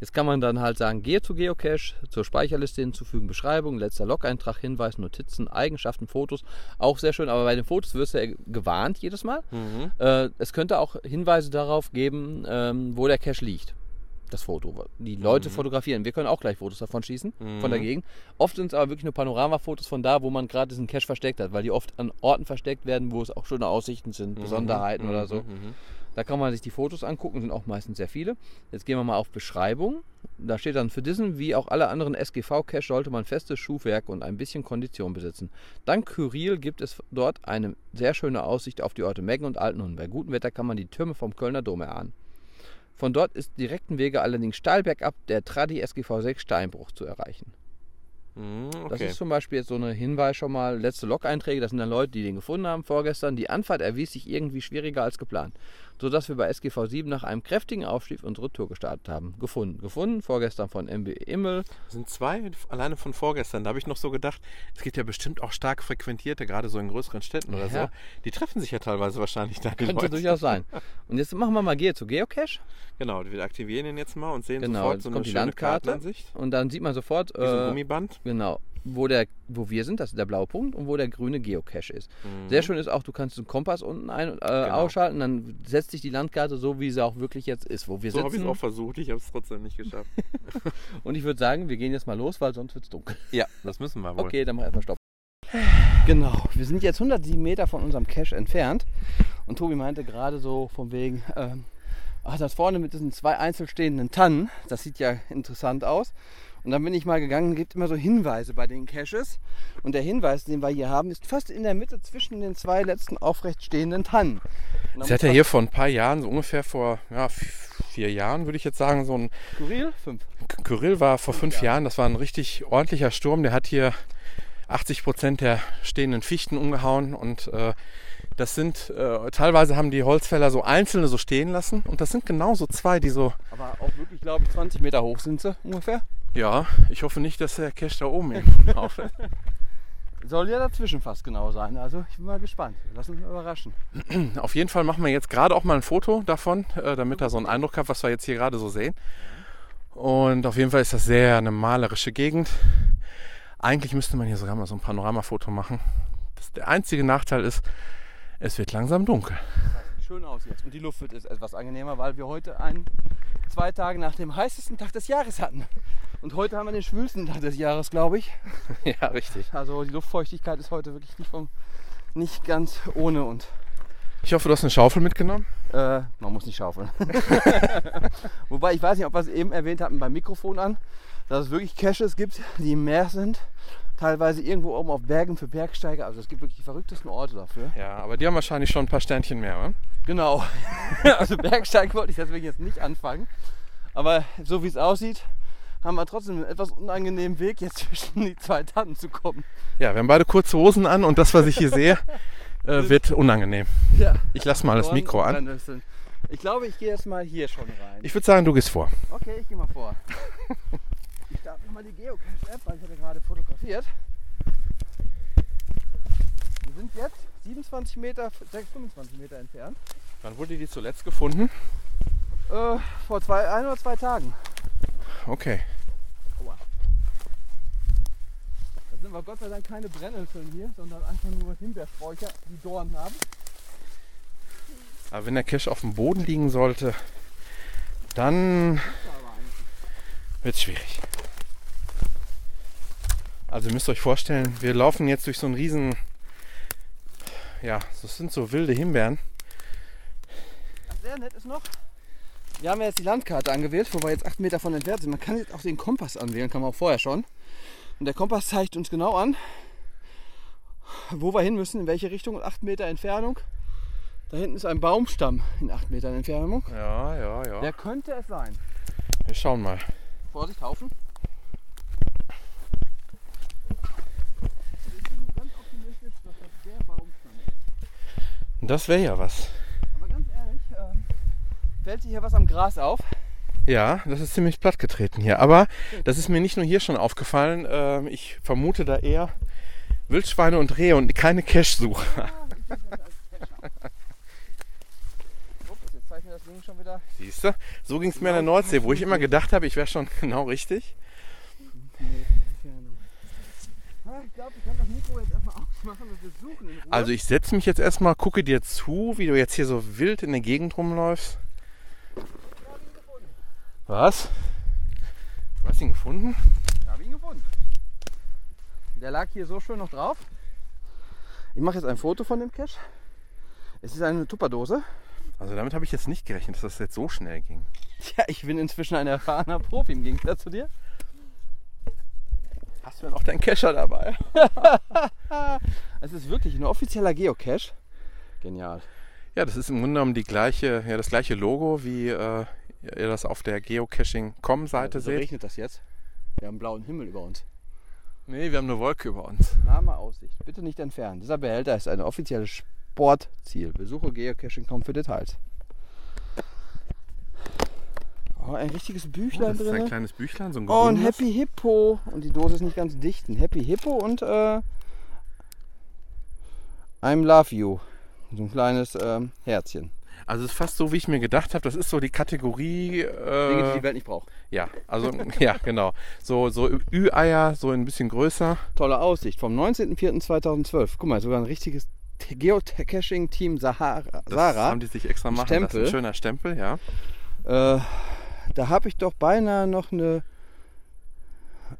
Jetzt kann man dann halt sagen, gehe zu Geocache, zur Speicherliste hinzufügen, Beschreibung, letzter Log-Eintrag, Hinweis, Notizen, Eigenschaften, Fotos. Auch sehr schön, aber bei den Fotos wirst du ja gewarnt jedes Mal. Mhm. Äh, es könnte auch Hinweise darauf geben, ähm, wo der Cache liegt. Das Foto. Die Leute Mhm. fotografieren. Wir können auch gleich Fotos davon schießen, von der Mhm. Gegend. Oft sind es aber wirklich nur Panoramafotos von da, wo man gerade diesen Cache versteckt hat, weil die oft an Orten versteckt werden, wo es auch schöne Aussichten sind, Besonderheiten Mhm, oder so. Da kann man sich die Fotos angucken, sind auch meistens sehr viele. Jetzt gehen wir mal auf Beschreibung. Da steht dann für diesen wie auch alle anderen SGV-Cache sollte man festes Schuhwerk und ein bisschen Kondition besitzen. Dank Kyrill gibt es dort eine sehr schöne Aussicht auf die Orte Meggen und Altenhund. Bei gutem Wetter kann man die Türme vom Kölner Dom erahnen. Von dort ist direkten Wege allerdings steil bergab der Tradi SGV 6 Steinbruch zu erreichen. Mhm, Das okay. ist zum Beispiel jetzt so eine Hinweis schon mal, letzte Log-Einträge, das sind dann Leute, die den gefunden haben vorgestern. Die Anfahrt erwies sich irgendwie schwieriger als geplant, sodass wir bei SGV 7 nach einem kräftigen Aufstieg unsere Tour gestartet haben. Gefunden, gefunden, vorgestern von MB Immel. Das sind zwei alleine von vorgestern. Da habe ich noch so gedacht, es gibt ja bestimmt auch stark frequentierte, gerade so in größeren Städten oder Ja. so. Die treffen sich ja teilweise wahrscheinlich da. Könnte Leute. durchaus sein. Und jetzt machen wir mal Gehe zu Geocache. Genau, wir aktivieren ihn jetzt mal und sehen Genau, sofort so eine kommt die Landkarte. Kartenansicht. Und dann sieht man sofort, äh, Gummiband. genau, wo, der, wo wir sind, das ist der blaue Punkt, und wo der grüne Geocache ist. Mhm. Sehr schön ist auch, du kannst den Kompass unten ein- äh, Genau. ausschalten, dann setzt sich die Landkarte so, wie sie auch wirklich jetzt ist, wo wir So habe ich es sitzen. auch versucht, ich habe es trotzdem nicht geschafft. Und ich würde sagen, wir gehen jetzt mal los, weil sonst wird es dunkel. ja, das müssen wir wohl. Okay, dann mach erstmal Stopp. Genau, wir sind jetzt 107 Meter von unserem Cache entfernt. Und Tobi meinte gerade so von wegen, ähm, ach, das vorne mit diesen zwei einzeln stehenden Tannen, das sieht ja interessant aus. Und dann bin ich mal gegangen, gibt immer so Hinweise bei den Caches. Und der Hinweis, den wir hier haben, ist fast in der Mitte zwischen den zwei letzten aufrecht stehenden Tannen. Sie hat ja hier vor ein paar Jahren, so ungefähr vor ja, vier Jahren, würde ich jetzt sagen, so ein Skurril? Fünf. Kyrill war vor fünf Jahre. Jahren, das war ein richtig ordentlicher Sturm. Der hat hier 80 Prozent der stehenden Fichten umgehauen und äh, das sind, äh, teilweise haben die Holzfäller so einzelne so stehen lassen und das sind genau so zwei, die so, Aber auch wirklich, glaube ich, 20 Meter hoch sind sie ungefähr. ja, ich hoffe nicht, dass der Cache da oben ist. Soll ja dazwischen fast genau sein. Also ich bin mal gespannt. Lass uns mal überraschen. Auf jeden Fall machen wir jetzt gerade auch mal ein Foto davon, äh, damit er so einen Eindruck hat, was wir jetzt hier gerade so sehen. Und auf jeden Fall ist das sehr eine malerische Gegend. Eigentlich müsste man hier sogar mal so ein Panoramafoto machen. Das, der einzige Nachteil ist, es wird langsam dunkel. Schön aus jetzt. Und die Luft wird jetzt etwas angenehmer, weil wir heute einen, zwei Tage nach dem heißesten Tag des Jahres hatten. Und heute haben wir den schwülsten Tag des Jahres, glaube ich. ja, richtig. Also die Luftfeuchtigkeit ist heute wirklich nicht, vom, nicht ganz ohne und Ich hoffe, du hast eine Schaufel mitgenommen. äh, man muss nicht schaufeln. Wobei ich weiß nicht, ob wir es eben erwähnt hatten beim Mikrofon an, dass es wirklich Caches gibt, die im Meer sind. Teilweise irgendwo oben auf Bergen für Bergsteiger. Also es gibt wirklich die verrücktesten Orte dafür. Ja, aber die haben wahrscheinlich schon ein paar Sternchen mehr, oder? Genau. also Bergsteigen wollte ich deswegen jetzt nicht anfangen. Aber so wie es aussieht, haben wir trotzdem einen etwas unangenehmen Weg, jetzt zwischen die zwei Tannen zu kommen. Ja, wir haben beide kurze Hosen an und das, was ich hier sehe, äh, wird unangenehm. Ja. Ich lasse mal das Mikro an. Ich glaube, ich gehe jetzt mal hier schon rein. Ich würde sagen, du gehst vor. Okay, ich gehe mal vor. Mal die Geocache-App, weil ich hatte gerade fotografiert. Wir sind jetzt 27 Meter, 6, 25 Meter entfernt. Wann wurde die zuletzt gefunden? Äh, vor zwei, ein oder zwei Tagen. Okay. Da sind wir Gott sei Dank keine Brennnesseln hier, sondern einfach nur Himbeersträucher, die Dornen haben. Aber wenn der Cache auf dem Boden liegen sollte, dann wird es schwierig. Also ihr müsst euch vorstellen, wir laufen jetzt durch so einen riesen, ja, das sind so wilde Himbeeren. Was sehr nett ist noch, wir haben ja jetzt die Landkarte angewählt, wo wir jetzt 8 Meter von entfernt sind. Man kann jetzt auch den Kompass anwählen, kann man auch vorher schon. Und der Kompass zeigt uns genau an, wo wir hin müssen, in welche Richtung. Und 8 Meter Entfernung. Da hinten ist ein Baumstamm in 8 Metern Entfernung. Ja, ja, ja. Der könnte es sein. Wir schauen mal. Vorsicht, Haufen. Also ich bin ganz optimistisch, dass das der Baumstamm ist. Das wäre ja was. Aber ganz ehrlich, ähm, fällt dir hier was am Gras auf? Ja, das ist ziemlich platt getreten hier. Aber das ist mir nicht nur hier schon aufgefallen. Ähm, ich vermute da eher Wildschweine und Rehe und keine Cache-Suche. Ah. Ups, jetzt mir das Ding schon wieder. Siehst du? So ging es mir an der Nordsee, wo ich immer gedacht habe, ich wäre schon genau richtig. Ah, Ich glaube, ich kann das Mikro jetzt erstmal ausmachen Also ich setze mich jetzt erstmal, gucke dir zu, wie du jetzt hier so wild in der Gegend rumläufst. Was? Du hast ihn gefunden? Ich habe ihn gefunden. Der lag hier so schön noch drauf. Ich mache jetzt ein Foto von dem Cache. Es ist eine Tupperdose. Also damit habe ich jetzt nicht gerechnet, dass das jetzt so schnell ging. Tja, ich bin inzwischen ein erfahrener Profi im Gegensatz zu dir. Hast du denn auch deinen Cacher dabei? Es ist wirklich ein offizieller Geocache. Genial. Ja, das ist im Grunde genommen die gleiche, ja, das gleiche Logo, wie äh, ihr das auf der Geocaching.com-Seite so seht. regnet das jetzt. Wir haben blauen Himmel über uns. Nee, wir haben eine Wolke über uns. Name Aussicht. Bitte nicht entfernen. Dieser Behälter ist ein offizielles Sportziel. Besuche geocaching.com für Details. Oh, ein richtiges Oh, Büchlein das ist ein drin. kleines Büchlein, so ein Oh, ein. Happy Hippo. Und die Dose ist nicht ganz dicht. Ein Happy Hippo und äh, I'm Love You. So ein kleines ähm, Herzchen. Also es ist fast so, wie ich mir gedacht habe. Das ist so die Kategorie. Dinge, die Äh, die Welt nicht braucht. ja, also ja, genau. So, so Ü-Eier, so ein bisschen größer. Tolle Aussicht. Vom 19.04.2012. Guck mal, sogar ein richtiges Geocaching-Team Sahara. Das Sarah. haben die sich extra machen Stempel. lassen. Schöner Stempel, ja. Äh, da habe ich doch beinahe noch eine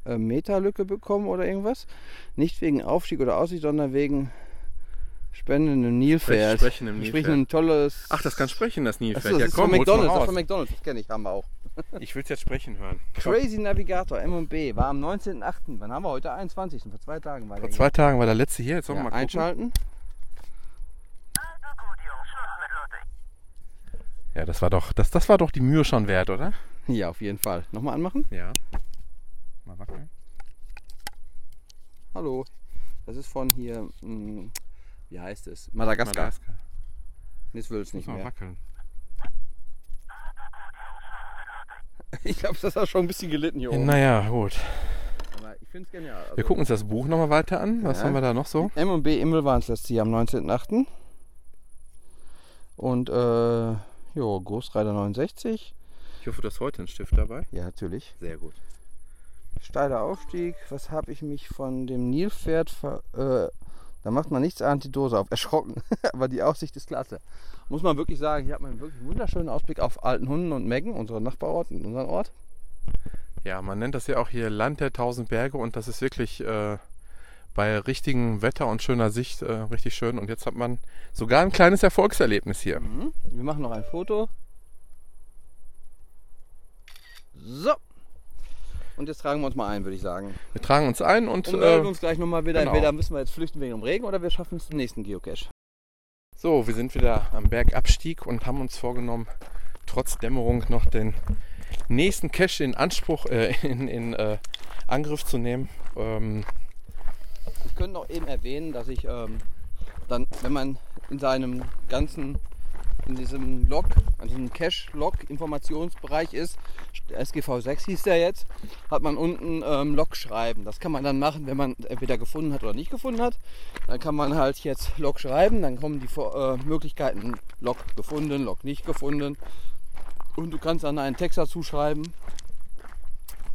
äh, Meterlücke bekommen oder irgendwas. Nicht wegen Aufstieg oder Aussicht, sondern wegen spendendem Nilpferd. Sprechen im Sprich Nilpferd. ein tolles. Ach, das kann sprechen, das Achso, Nilpferd. das Ja, ist komm, von McDonalds. Das von McDonalds, das kenne ich, haben wir auch. Ich will es jetzt sprechen hören. Crazy Navigator M&B war am 19.08. Wann haben wir heute? 21. Vor zwei Tagen war Vor der zwei Tagen war der letzte hier. Jetzt hier. sollen wir ja, mal gucken. einschalten. Ja, das war doch, das, das war doch die Mühe schon wert, oder? Ja, auf jeden Fall. Nochmal anmachen. Ja. Mal wackeln. Hallo. Das ist von hier, mh, wie heißt es? Madagaskar. Madagaskar. Jetzt will es nicht mal mehr. wackeln. Ich glaube, das hat schon ein bisschen gelitten hier oben. Naja, gut. Aber ich finde es genial. Also Wir gucken uns das Buch nochmal weiter an. Was Ja. haben wir da noch so? M&B Immel waren es letztes Jahr am 19.08. Und äh, jo, Ghost Rider 69. Ich hoffe, du hast heute einen Stift dabei. Ja, natürlich. Sehr gut. Steiler Aufstieg. Was habe ich mich von dem Nilpferd ver... Äh, da macht man nichts an die Dose auf. Erschrocken. Aber die Aussicht ist klasse. Muss man wirklich sagen, hier hat man einen wirklich wunderschönen Ausblick auf Altenhunden und Meggen, unseren Nachbarort und unseren Ort. Ja, man nennt das ja auch hier Land der tausend Berge und das ist wirklich äh, bei richtigem Wetter und schöner Sicht äh, richtig schön. Und jetzt hat man sogar ein kleines Erfolgserlebnis hier. Mhm. Wir machen noch ein Foto. So. Und jetzt tragen wir uns mal ein, würde ich sagen. Wir tragen uns ein und Und melden äh, uns gleich nochmal wieder. genau. Entweder müssen wir jetzt flüchten wegen dem Regen oder wir schaffen es zum nächsten Geocache. so, wir sind wieder am Bergabstieg und haben uns vorgenommen, trotz Dämmerung noch den nächsten Cache in Anspruch, äh, in, in äh, Angriff zu nehmen. Ähm, Ich könnte noch eben erwähnen, dass ich ähm, dann, wenn man in seinem ganzen, in diesem Log, an diesem Cache-Log-Informationsbereich ist, SGV 6 hieß der jetzt, hat man unten ähm, Log schreiben. Das kann man dann machen, wenn man entweder gefunden hat oder nicht gefunden hat. Dann kann man halt jetzt Log schreiben, dann kommen die äh, Möglichkeiten Log gefunden, Log nicht gefunden. Und du kannst dann einen Text dazu schreiben.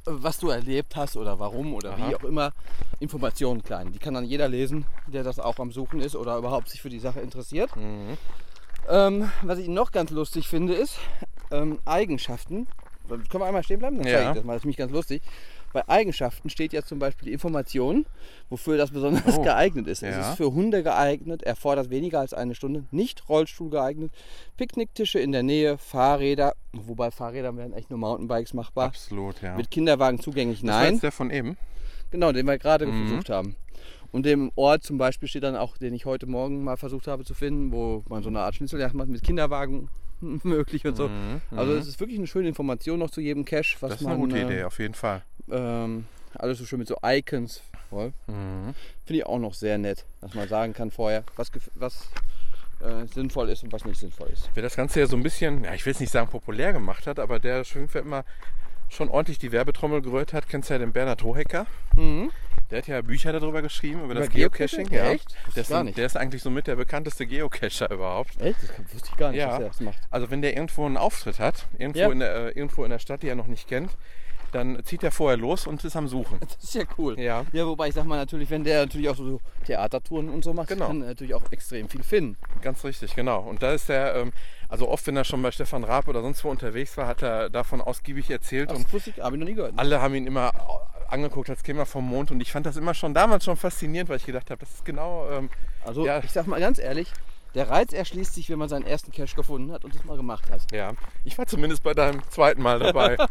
Was du erlebt hast oder warum oder Aha. wie auch immer, Informationen klein. Die kann dann jeder lesen, der das auch am Suchen ist oder überhaupt sich für die Sache interessiert. Mhm. Ähm, was ich noch ganz lustig finde, ist ähm, Eigenschaften. Können wir einmal stehen bleiben? Dann zeige Ja. ich das mal. Das ist nämlich ganz lustig. Bei Eigenschaften steht ja zum Beispiel die Information, wofür das besonders Oh, geeignet ist. Es ja. ist für Hunde geeignet, erfordert weniger als eine Stunde, nicht Rollstuhl geeignet, Picknicktische in der Nähe, Fahrräder, wobei Fahrräder wären echt nur Mountainbikes machbar. Absolut, ja. Mit Kinderwagen zugänglich, das war nein. jetzt der von eben. Genau, den wir gerade Mhm. versucht haben. Und dem Ort zum Beispiel steht dann auch, den ich heute Morgen mal versucht habe zu finden, wo man so eine Art Schnitzeljagd macht mit Kinderwagen möglich und so. Mhm, Also mhm. es ist wirklich eine schöne Information noch zu jedem Cache, was das ist man eine gute äh, Idee, auf jeden Fall. Ähm, alles so schön mit so Icons voll. Mhm. Finde ich auch noch sehr nett, dass man sagen kann vorher, was, was äh, sinnvoll ist und was nicht sinnvoll ist. Wer das Ganze ja so ein bisschen, ja, ich will jetzt nicht sagen populär gemacht hat, aber der schon immer schon ordentlich die Werbetrommel gerührt hat, kennst du ja den Bernhard Hohecker. Mhm. Der hat ja Bücher darüber geschrieben, über, das Über Geocaching? Geocaching. Ja. Echt? Der ist, ein- nicht. der ist eigentlich somit der bekannteste Geocacher überhaupt. Echt? Das wusste ich gar nicht, Ja. dass er das macht. Also wenn der irgendwo einen Auftritt hat, irgendwo, Ja. in, der, äh, irgendwo in der Stadt, die er noch nicht kennt, dann zieht er vorher los und ist am Suchen. Das ist ja cool. Ja. Ja, wobei ich sag mal natürlich, wenn der natürlich auch so Theatertouren und so macht, Genau. kann er natürlich auch extrem viel finden. Ganz richtig, genau. Und da ist er, ähm, also oft, wenn er schon bei Stefan Raab oder sonst wo unterwegs war, hat er davon ausgiebig erzählt und Das wusste ich, habe ich noch nie gehört. alle haben ihn immer angeguckt, als käme er vom Mond und ich fand das immer schon damals schon faszinierend, weil ich gedacht habe, das ist genau, ähm, Also Ja. ich sag mal ganz ehrlich, der Reiz erschließt sich, wenn man seinen ersten Cache gefunden hat und das mal gemacht hat. ja, ich war zumindest bei deinem zweiten Mal dabei.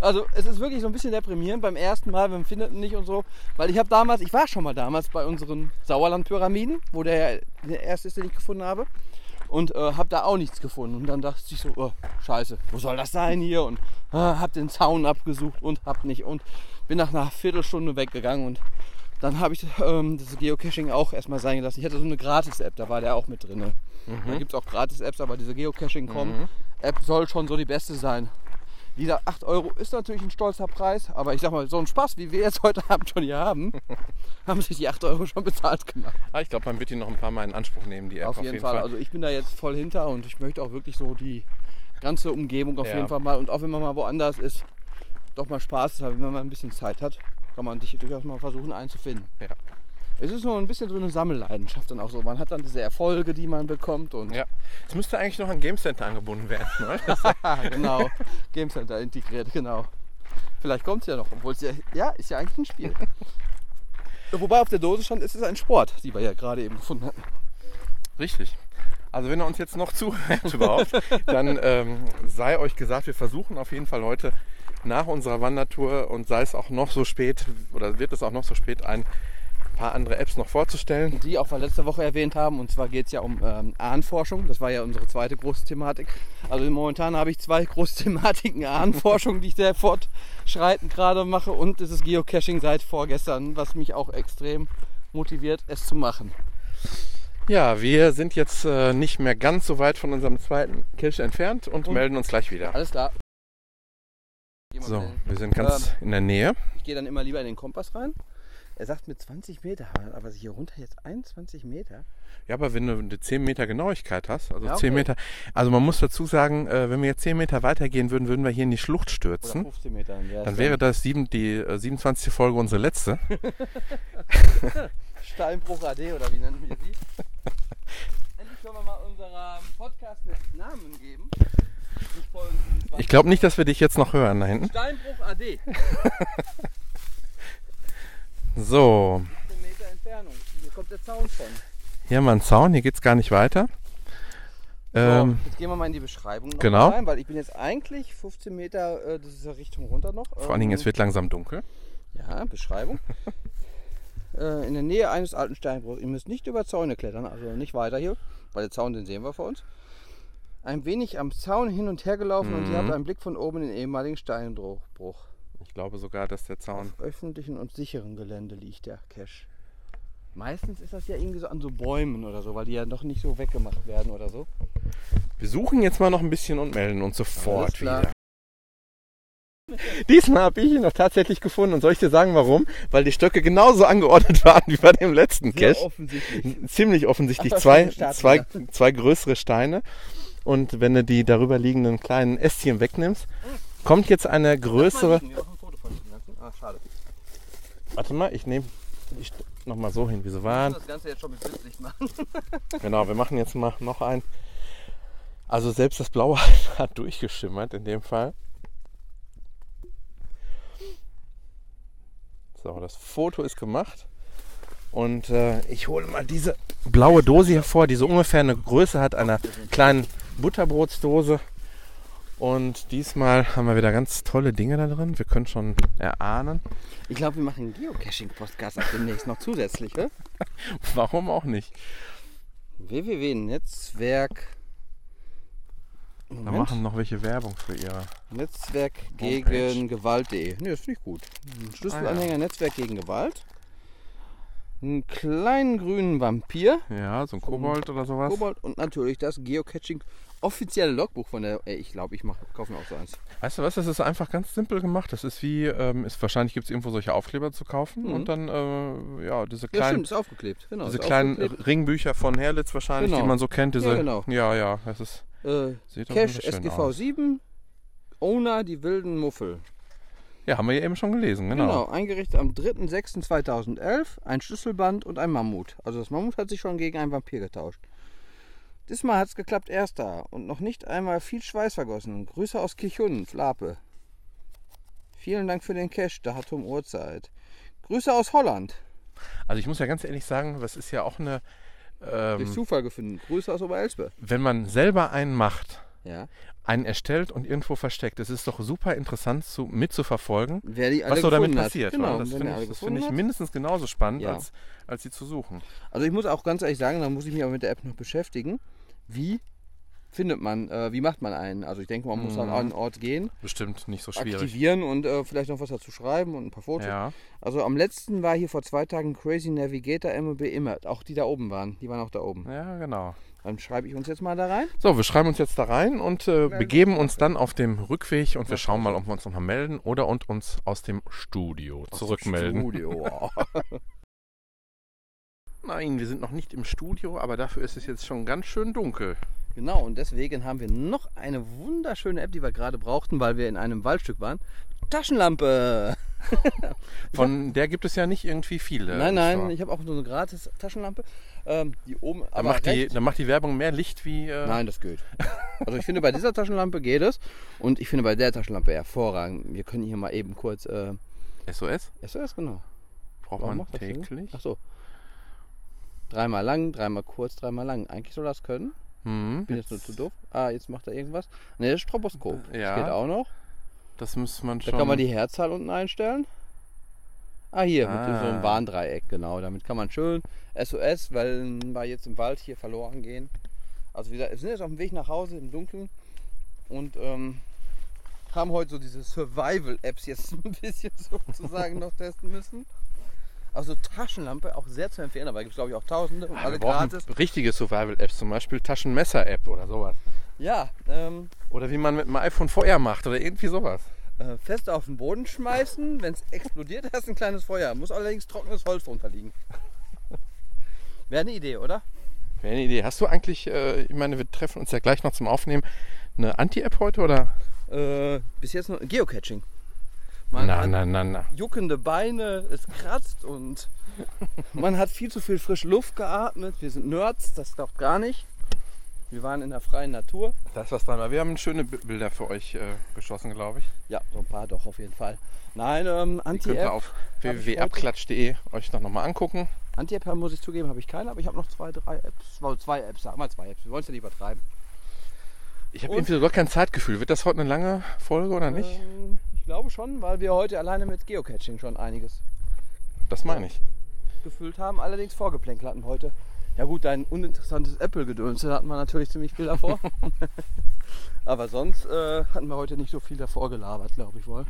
Also es ist wirklich so ein bisschen deprimierend beim ersten Mal, man findet ihn nicht und so. Weil ich habe damals, ich war schon mal damals bei unseren Sauerland-Pyramiden, wo der, der erste ist, den ich gefunden habe. Und äh, habe da auch nichts gefunden. Und dann dachte ich so, oh, scheiße, wo soll das sein hier? Und äh, habe den Zaun abgesucht und hab nicht. Und bin nach einer Viertelstunde weggegangen. Und dann habe ich ähm, das Geocaching auch erstmal sein gelassen. Ich hatte so eine Gratis-App, da war der auch mit drin. Da gibt es auch Gratis-Apps, aber diese Geocaching.com-App soll schon so die beste sein. Gesagt, 8 Euro ist natürlich ein stolzer Preis, aber ich sag mal, so einen Spaß, wie wir jetzt heute Abend schon hier haben, haben sich die 8 Euro schon bezahlt gemacht. Ah, ich glaube, man wird ihn noch ein paar Mal in Anspruch nehmen, die App auf, jeden Fall. Also ich bin da jetzt voll hinter und ich möchte auch wirklich so die ganze Umgebung auf Ja. jeden Fall mal und auch wenn man mal woanders ist, doch mal Spaß hat, wenn man mal ein bisschen Zeit hat, kann man sich durchaus mal versuchen einzufinden. Ja. Es ist nur ein bisschen so eine Sammelleidenschaft dann auch so. Man hat dann diese Erfolge, die man bekommt und Ja, es müsste eigentlich noch an Game Center angebunden werden. Ne? Genau, Game Center integriert, genau. Vielleicht kommt es ja noch, obwohl es ja, ja, ist ja eigentlich ein Spiel. Wobei auf der Dose stand, ist es ein Sport, die wir ja gerade eben gefunden hatten. Richtig. Also wenn er uns jetzt noch zuhört überhaupt, dann ähm, sei euch gesagt, wir versuchen auf jeden Fall heute nach unserer Wandertour und sei es auch noch so spät oder wird es auch noch so spät ein paar andere Apps noch vorzustellen. Die auch wir letzte Woche erwähnt haben. Und zwar geht es ja um ähm, Ahnenforschung. Das war ja unsere zweite große Thematik. Also momentan habe ich zwei große Thematiken. Ahnenforschung, die ich sehr fortschreitend gerade mache. Und das ist Geocaching seit vorgestern, was mich auch extrem motiviert, es zu machen. Ja, wir sind jetzt äh, nicht mehr ganz so weit von unserem zweiten Cache entfernt und, Und- melden uns gleich wieder. Alles klar. So, schnell. wir sind ganz in der Nähe. Ich gehe dann immer lieber in den Kompass rein. Er sagt mit 20 Meter, aber hier runter jetzt 21 Meter. Ja, aber wenn du eine 10 Meter Genauigkeit hast, also Ja, 10 okay. Meter, also man muss dazu sagen, äh, wenn wir jetzt 10 Meter weitergehen würden, würden wir hier in die Schlucht Oder stürzen. 15 Meter. Dann, wär's Dann wäre das sieben, die äh, 27. Folge unsere letzte. Steinbruch AD oder wie nennen wir sie? Endlich können wir mal unserem Podcast einen Namen geben. Nicht Folge 27. Ich glaube nicht, dass wir dich jetzt noch hören da hinten. Steinbruch AD. 15 So, Meter Entfernung. Hier kommt der Zaun von. hier haben wir einen Zaun, hier geht es gar nicht weiter. Ähm, so, jetzt gehen wir mal in die Beschreibung noch genau. rein, weil ich bin jetzt eigentlich 15 Meter, äh, ja Richtung runter noch. vor allen Dingen, es wird langsam dunkel. Ja, Beschreibung. äh, in der Nähe eines alten Steinbruchs. Ihr müsst nicht über Zäune klettern, also nicht weiter hier, weil der Zaun, den sehen wir vor uns. Ein wenig am Zaun hin und her gelaufen und ihr Mhm. habt einen Blick von oben in den ehemaligen Steinbruch. Ich glaube sogar, dass der Zaun. Auf öffentlichen und sicheren Gelände liegt der Cache. Meistens ist das ja irgendwie so an so Bäumen oder so, weil die ja noch nicht so weggemacht werden oder so. Wir suchen jetzt mal noch ein bisschen und melden uns sofort wieder. Diesmal habe ich ihn noch tatsächlich gefunden und soll ich dir sagen, warum? Weil die Stöcke genauso angeordnet waren wie bei dem letzten Sehr Cache. offensichtlich. Ziemlich offensichtlich Ach, zwei, zwei, zwei größere Steine. Und wenn du die darüber liegenden kleinen Ästchen wegnimmst, kommt jetzt eine größere. Ah, schade. Warte mal, ich nehme ich noch mal so hin, wie sie waren. das Ganze jetzt schon mit Blitzlicht machen. Genau, wir machen jetzt mal noch ein. Also selbst das Blaue hat durchgeschimmert in dem Fall. So, das Foto ist gemacht. Und äh, ich hole mal diese blaue Dose hervor, die so ungefähr eine Größe hat einer kleinen Butterbrotsdose. Und diesmal haben wir wieder ganz tolle Dinge da drin. Wir können schon erahnen. Ich glaube, wir machen einen Geocaching-Podcast ab demnächst noch zusätzlich, ne? Warum auch nicht? www.netzwerk. Da Moment. machen noch welche Werbung für ihre. Netzwerk gegen Gewalt.de. Ne, das finde ich gut. Ein Schlüsselanhänger Netzwerk gegen Gewalt. Einen kleinen grünen Vampir. Ja, so ein Kobold oder sowas. Kobold und natürlich das Geocaching offizielle Logbuch von der. Ey, ich glaube, ich mach, kaufe mir auch so eins. Weißt du was, das ist einfach ganz simpel gemacht. Das ist wie, ähm, ist, wahrscheinlich gibt es irgendwo solche Aufkleber zu kaufen Mhm. und dann, äh, ja, diese Ja, kleinen, stimmt, ist aufgeklebt. Genau, diese ist kleinen aufgeklebt. Ringbücher von Herlitz wahrscheinlich, Genau. die man so kennt. Diese, Ja, genau. ja, ja, das ist, Äh, schön SGV aus. 7, Owner die wilden Muffel. Ja, haben wir ja eben schon gelesen, genau. Genau, eingerichtet am 3.6.2011, ein Schlüsselband und ein Mammut. Also das Mammut hat sich schon gegen einen Vampir getauscht. Diesmal hat es geklappt, erster und noch nicht einmal viel Schweiß vergossen. Grüße aus Kirchhunden, Flape. Vielen Dank für den Cash, Datum, Uhrzeit. Grüße aus Holland. Also ich muss ja ganz ehrlich sagen, das ist ja auch eine, Durch ähm, Zufall gefunden. Grüße aus Oberelsbe. wenn man selber einen macht, Ja. einen erstellt und irgendwo versteckt, das ist doch super interessant zu, mitzuverfolgen, was so damit gefunden passiert. Hat. Genau, das finde ich, das finde ich hat. mindestens genauso spannend, Ja. als, als sie zu suchen. Also ich muss auch ganz ehrlich sagen, da muss ich mich auch mit der App noch beschäftigen. Wie findet man, äh, wie macht man einen? Also ich denke, man muss an Mhm. einen Ort gehen, Bestimmt nicht so schwierig. aktivieren und äh, vielleicht noch was dazu schreiben und ein paar Fotos. Ja. Also am letzten war hier vor zwei Tagen Crazy Navigator MOB immer. Auch die da oben waren. Die waren auch da oben. ja, genau. Dann schreibe ich uns jetzt mal da rein. So, wir schreiben uns jetzt da rein und äh, begeben uns dann auf dem Rückweg und wir schauen mal, ob wir uns nochmal melden oder und uns aus dem Studio zurückmelden. Studio. Nein, wir sind noch nicht im Studio, aber dafür ist es jetzt schon ganz schön dunkel. Genau, und deswegen haben wir noch eine wunderschöne App, die wir gerade brauchten, weil wir in einem Waldstück waren. Taschenlampe! Von der gibt es ja nicht irgendwie viele. nein, nein, ich habe auch so eine gratis Taschenlampe. Ähm, die oben, Da aber macht, die, da macht die Werbung mehr Licht wie. Äh, Nein, das geht. Also ich finde bei dieser Taschenlampe geht es und ich finde bei der Taschenlampe hervorragend. Wir können hier mal eben kurz äh, SOS SOS genau. braucht Warum man täglich. Ach so. Dreimal lang, dreimal kurz, dreimal lang. Eigentlich soll das können. Hm, Bin jetzt nur zu doof. Ah, jetzt macht er irgendwas. Ne, das Stroboskop. Ja. Das geht auch noch. das muss man Da schon. kann man die Herzzahl unten einstellen. Ah, hier, mit Ah. so einem Warndreieck, genau. Damit kann man schön SOS, weil wir jetzt im Wald hier verloren gehen. Also wir sind jetzt auf dem Weg nach Hause im Dunkeln und ähm, haben heute so diese Survival-Apps jetzt ein bisschen sozusagen noch testen müssen. Also Taschenlampe auch sehr zu empfehlen, aber gibt es glaube ich auch tausende und Ah, alle gratis. richtige Survival-Apps, zum Beispiel Taschenmesser-App oder sowas. Ja, ähm, Oder wie man mit dem iPhone Feuer macht oder irgendwie sowas. äh, fest auf den Boden schmeißen, wenn es explodiert, hast du ein kleines Feuer. Muss allerdings trockenes Holz drunter liegen. Wäre eine Idee, oder? Wäre eine Idee. Hast du eigentlich, äh, ich meine, wir treffen uns ja gleich noch zum Aufnehmen, eine Anti-App heute oder? Äh, bis jetzt nur Geocaching. Man Na, hat na, na, na. juckende Beine, es kratzt und man hat viel zu viel frische Luft geatmet. Wir sind Nerds, das darf gar nicht. Wir waren in der freien Natur. Da ist was dran. Wir haben schöne Bilder für euch äh, geschossen, glaube ich. Ja, so ein paar doch auf jeden Fall. Nein, ähm, könnt ihr Anti-App auf www.abklatsch.de euch noch mal angucken. Anti muss ich zugeben, habe ich keine, aber ich habe noch zwei, drei Apps. Zwei Apps, sagen wir zwei Apps. Wir wollen es ja nicht übertreiben. Ich habe irgendwie sogar kein Zeitgefühl. Wird das heute eine lange Folge oder nicht? Ähm, ich glaube schon, weil wir heute alleine mit Geocaching schon einiges Das meine ich. gefüllt haben. Allerdings Vorgeplänkel hatten heute. Ja gut, dein uninteressantes Apple-Gedöns, da hatten wir natürlich ziemlich viel davor. Aber sonst äh, hatten wir heute nicht so viel davor gelabert, glaube ich wohl.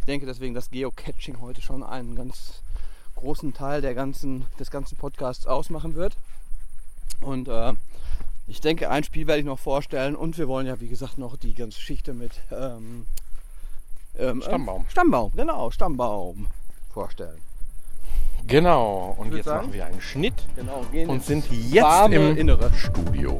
Ich denke deswegen, dass Geocaching heute schon einen ganz großen Teil der ganzen, des ganzen Podcasts ausmachen wird. Und äh, ich denke, ein Spiel werde ich noch vorstellen und wir wollen ja, wie gesagt, noch die ganze Geschichte mit ähm, ähm, Stammbaum. Ähm, Stammbaum, genau, Stammbaum vorstellen. Genau. Und jetzt sagen- machen wir einen Schnitt Genau, und sind jetzt im Innere. Studio.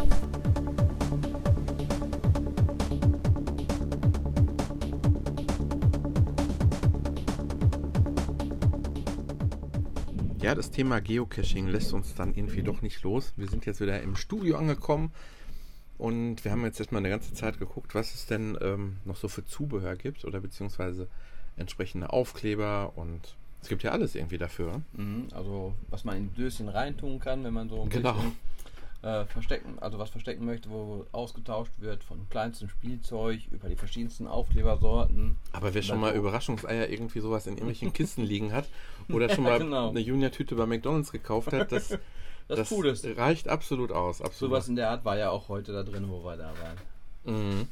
Ja, das Thema Geocaching lässt uns dann irgendwie doch nicht los. Wir sind jetzt wieder im Studio angekommen und wir haben jetzt erstmal eine ganze Zeit geguckt, was es denn ähm, noch so für Zubehör gibt oder beziehungsweise entsprechende Aufkleber und es gibt ja alles irgendwie dafür. Mhm, also was man in Döschen reintun kann, wenn man so ein Genau. bisschen äh, verstecken, also was verstecken möchte, wo ausgetauscht wird von kleinsten Spielzeug über die verschiedensten Aufklebersorten. Aber wer schon mal Überraschungseier irgendwie sowas in irgendwelchen Kisten liegen hat oder schon mal genau. eine Junior-Tüte bei McDonalds gekauft hat, das, Das, Coole ist, reicht absolut aus. Absolut. sowas in der Art war ja auch heute da drin, wo wir da waren. Mhm.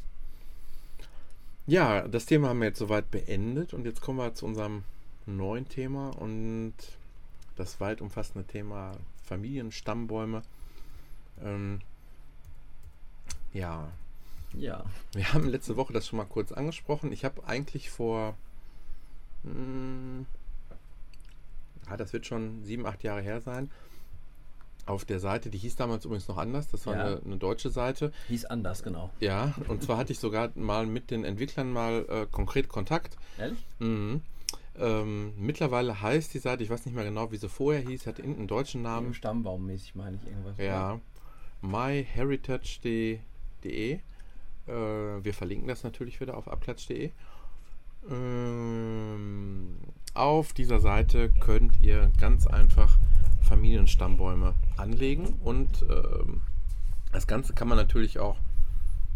Ja, das Thema haben wir jetzt soweit beendet und jetzt kommen wir zu unserem neuen Thema und das weit umfassende Thema Familienstammbäume. Ähm, ja, Ja. wir haben letzte Woche das schon mal kurz angesprochen. Ich habe eigentlich vor, mh, ja, das wird schon sieben, acht Jahre her sein, auf der Seite, die hieß damals übrigens noch anders, das war Ja. eine, eine deutsche Seite, Hieß anders, genau. ja, und zwar hatte ich sogar mal mit den Entwicklern mal äh, konkret Kontakt. Ehrlich? Mhm. Ähm, mittlerweile heißt die Seite, ich weiß nicht mehr genau, wie sie vorher hieß, hat irgendeinen deutschen Namen. Stammbaummäßig meine ich irgendwas. Ja, myheritage.de. Äh, wir verlinken das natürlich wieder auf abklatsch.de. Ähm, auf dieser Seite könnt ihr ganz einfach Familienstammbäume anlegen und ähm, das Ganze kann man natürlich auch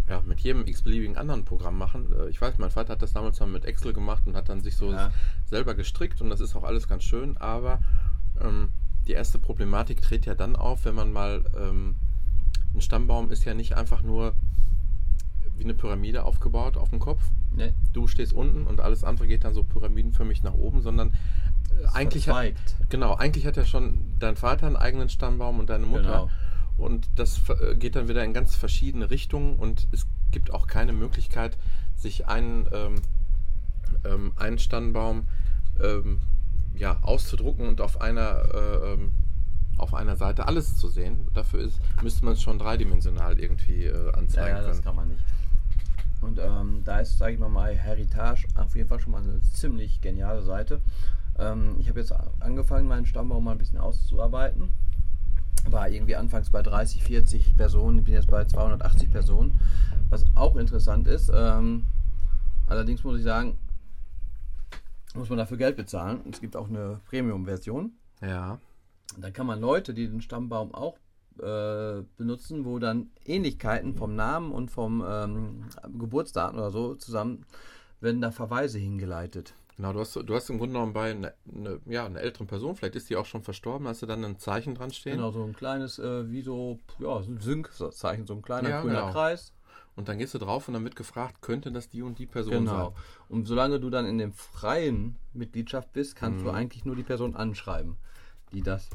ja, mit jedem x-beliebigen anderen Programm machen. Äh, Ich weiß, mein Vater hat das damals mal mit Excel gemacht und hat dann sich so Ja. selber gestrickt und das ist auch alles ganz schön, aber ähm, die erste Problematik tritt ja dann auf, wenn man mal ähm, ein Stammbaum ist ja nicht einfach nur wie eine Pyramide aufgebaut auf dem Kopf. Ne, Du stehst unten und alles andere geht dann so pyramidenförmig nach oben, sondern äh, eigentlich hat, genau, eigentlich hat ja schon dein Vater einen eigenen Stammbaum und deine Mutter. Genau. Und das äh, geht dann wieder in ganz verschiedene Richtungen und es gibt auch keine Möglichkeit, sich einen, ähm, ähm, einen Stammbaum ähm, ja, auszudrucken und auf einer, äh, ähm, auf einer Seite alles zu sehen. Dafür ist, müsste man es schon dreidimensional irgendwie äh, Ja, anzeigen ja, das können. kann man nicht. Und ähm, da ist, sage ich mal, mal Heritage auf jeden Fall schon mal eine ziemlich geniale Seite. Ähm, ich habe jetzt angefangen, meinen Stammbaum mal ein bisschen auszuarbeiten. War irgendwie anfangs bei 30, 40 Personen, ich bin jetzt bei 280 Personen. Was auch interessant ist, ähm, allerdings muss ich sagen, muss man dafür Geld bezahlen. Es gibt auch eine Premium-Version. Ja, Da kann man Leute, die den Stammbaum auch äh, benutzen, wo dann Ähnlichkeiten vom Namen und vom ähm, Geburtsdaten oder so zusammen werden da Verweise hingeleitet. genau. Du hast, du hast im Grunde genommen bei einer eine, ja, einer älteren Person, vielleicht ist die auch schon verstorben, hast du dann ein Zeichen dran stehen. Genau, so ein kleines, äh, wie so, ja, so ein Sync-Zeichen, so ein kleiner Ja, grüner genau. Kreis. Und dann gehst du drauf und dann wird gefragt, könnte das die und die Person Genau. sein? Und solange du dann in dem freien Mitgliedschaft bist, kannst Mhm. du eigentlich nur die Person anschreiben, die das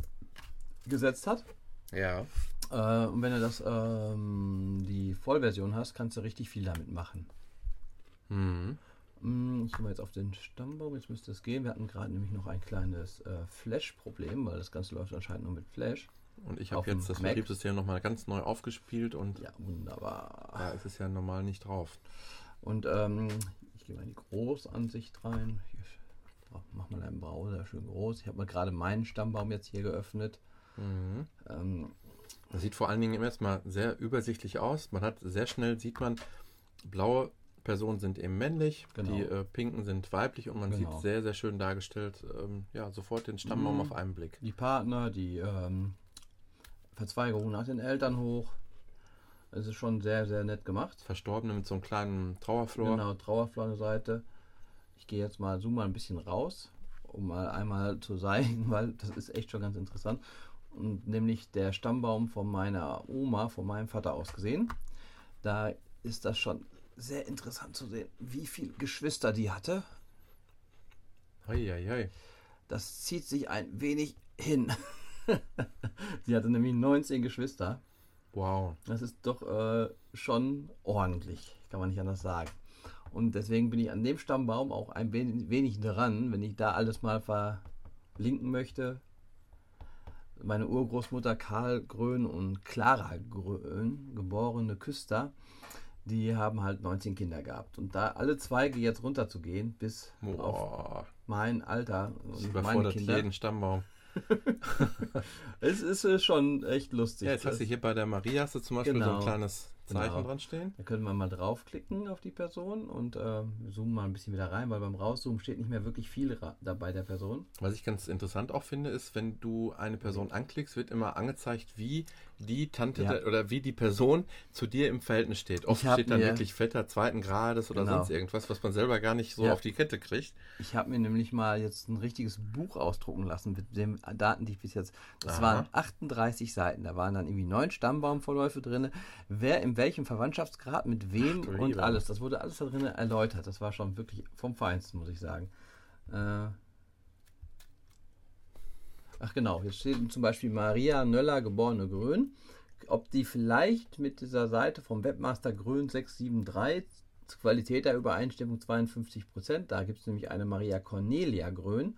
gesetzt hat. Ja. Äh, und wenn du das ähm, die Vollversion hast, kannst du richtig viel damit machen. Mhm. Mm, Ich gehe mal jetzt auf den Stammbaum, jetzt müsste es gehen. Wir hatten gerade nämlich noch ein kleines äh, Flash-Problem, weil das Ganze läuft anscheinend nur mit Flash. Und ich habe jetzt das Mac. Betriebssystem nochmal ganz neu aufgespielt und Ja, wunderbar. da ist es ja normal nicht drauf. Und ähm, ich gehe mal in die Großansicht rein. Hier, oh, mach mal deinen Browser schön groß. Ich habe mal gerade meinen Stammbaum jetzt hier geöffnet. Mhm. Ähm, Das sieht vor allen Dingen erstmal sehr übersichtlich aus. Man hat sehr schnell sieht man, blaue Personen sind eben männlich, Genau. die äh, pinken sind weiblich und man Genau. sieht sehr, sehr schön dargestellt, ähm, ja, sofort den Stammbaum Mhm. auf einen Blick. die Partner, die ähm, Verzweigung nach den Eltern hoch. Es ist schon sehr, sehr nett gemacht. Verstorbene mit so einem kleinen Trauerflor. Genau, Trauerflor Seite. Ich gehe jetzt mal, zoom mal ein bisschen raus, um mal einmal zu zeigen, weil das ist echt schon ganz interessant. Und nämlich der Stammbaum von meiner Oma, von meinem Vater aus gesehen. Da ist das schon sehr interessant zu sehen, wie viele Geschwister die hatte. Hei, hei, hei. Das zieht sich ein wenig hin. sie hatte nämlich 19 Geschwister. Wow. Das ist doch äh, schon ordentlich, kann man nicht anders sagen. Und deswegen bin ich an dem Stammbaum auch ein wenig, wenig dran, wenn ich da alles mal verlinken möchte. Meine Urgroßmutter Karl Grön und Clara Grön, geborene Küster, die haben halt 19 Kinder gehabt. Und da alle Zweige jetzt runterzugehen bis auf Boah. mein Alter und meine überfordert Kinder, jeden Stammbaum. es ist äh, schon echt lustig. Ja, jetzt hast du hier bei der Maria hast du zum Beispiel Genau. so ein kleines Zeichen Genau. dran stehen. Da können wir mal draufklicken auf die Person und äh, zoomen mal ein bisschen wieder rein, weil beim Rauszoomen steht nicht mehr wirklich viel dabei der Person. Was ich ganz interessant auch finde, ist, wenn du eine Person anklickst, wird immer angezeigt, wie die Tante Ja. der- oder wie die Person zu dir im Verhältnis steht. Oft steht dann mir- wirklich Vetter zweiten Grades oder Genau. sonst irgendwas, was man selber gar nicht so Ja. auf die Kette kriegt. Ich habe mir nämlich mal jetzt ein richtiges Buch ausdrucken lassen mit den Daten, die ich bis jetzt. Das Aha. waren 38 Seiten. Da waren dann irgendwie neun Stammbaumverläufe drin. Wer in welchem Verwandtschaftsgrad mit wem Ach und alles. Das wurde alles da drin erläutert. Das war schon wirklich vom Feinsten, muss ich sagen. Äh Ach genau, jetzt steht zum Beispiel Maria Nöller, geborene Grün. Ob die vielleicht mit dieser Seite vom Webmaster Grün 673 Qualität der Übereinstimmung 52%. Da gibt es nämlich eine Maria Cornelia Grün.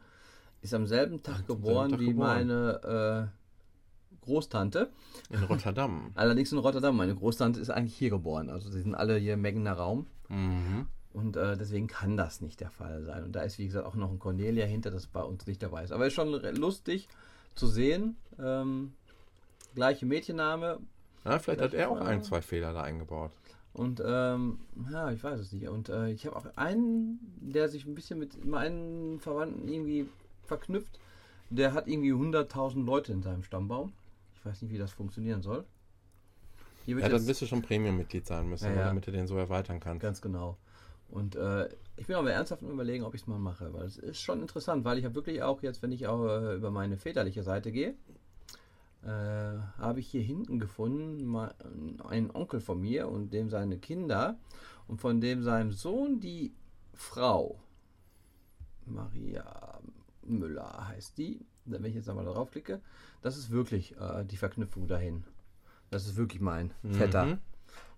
Ist am selben Tag selben geboren Tag wie geboren. meine äh, Großtante. In Rotterdam. Allerdings in Rotterdam. Meine Großtante ist eigentlich hier geboren. Also sie sind alle hier im Meggener Raum. mhm. Und äh, deswegen kann das nicht der Fall sein. Und da ist, wie gesagt, auch noch ein Cornelia hinter, das bei uns nicht dabei ist. Aber ist schon lustig zu sehen. Ähm, gleiche Mädchenname. Ja, vielleicht hat er auch ein, zwei Fehler da eingebaut. Und ähm, ja, ich weiß es nicht. Und äh, ich habe auch einen, der sich ein bisschen mit meinen Verwandten irgendwie verknüpft. Der hat irgendwie 100.000 Leute in seinem Stammbaum. Ich weiß nicht, wie das funktionieren soll. Ja, dann wirst du schon Premium-Mitglied sein müssen, Ja, ne, ja. damit du den so erweitern kannst. Ganz genau. Und äh, ich bin aber ernsthaft am überlegen, ob ich es mal mache, weil es ist schon interessant, weil ich habe wirklich auch jetzt, wenn ich auch äh, über meine väterliche Seite gehe, äh, habe ich hier hinten gefunden ma- einen Onkel von mir und dem seine Kinder und von dem seinem Sohn die Frau Maria Müller heißt die. Wenn ich jetzt einmal darauf klicke, das ist wirklich äh, die Verknüpfung dahin. Das ist wirklich mein Vetter. Mhm.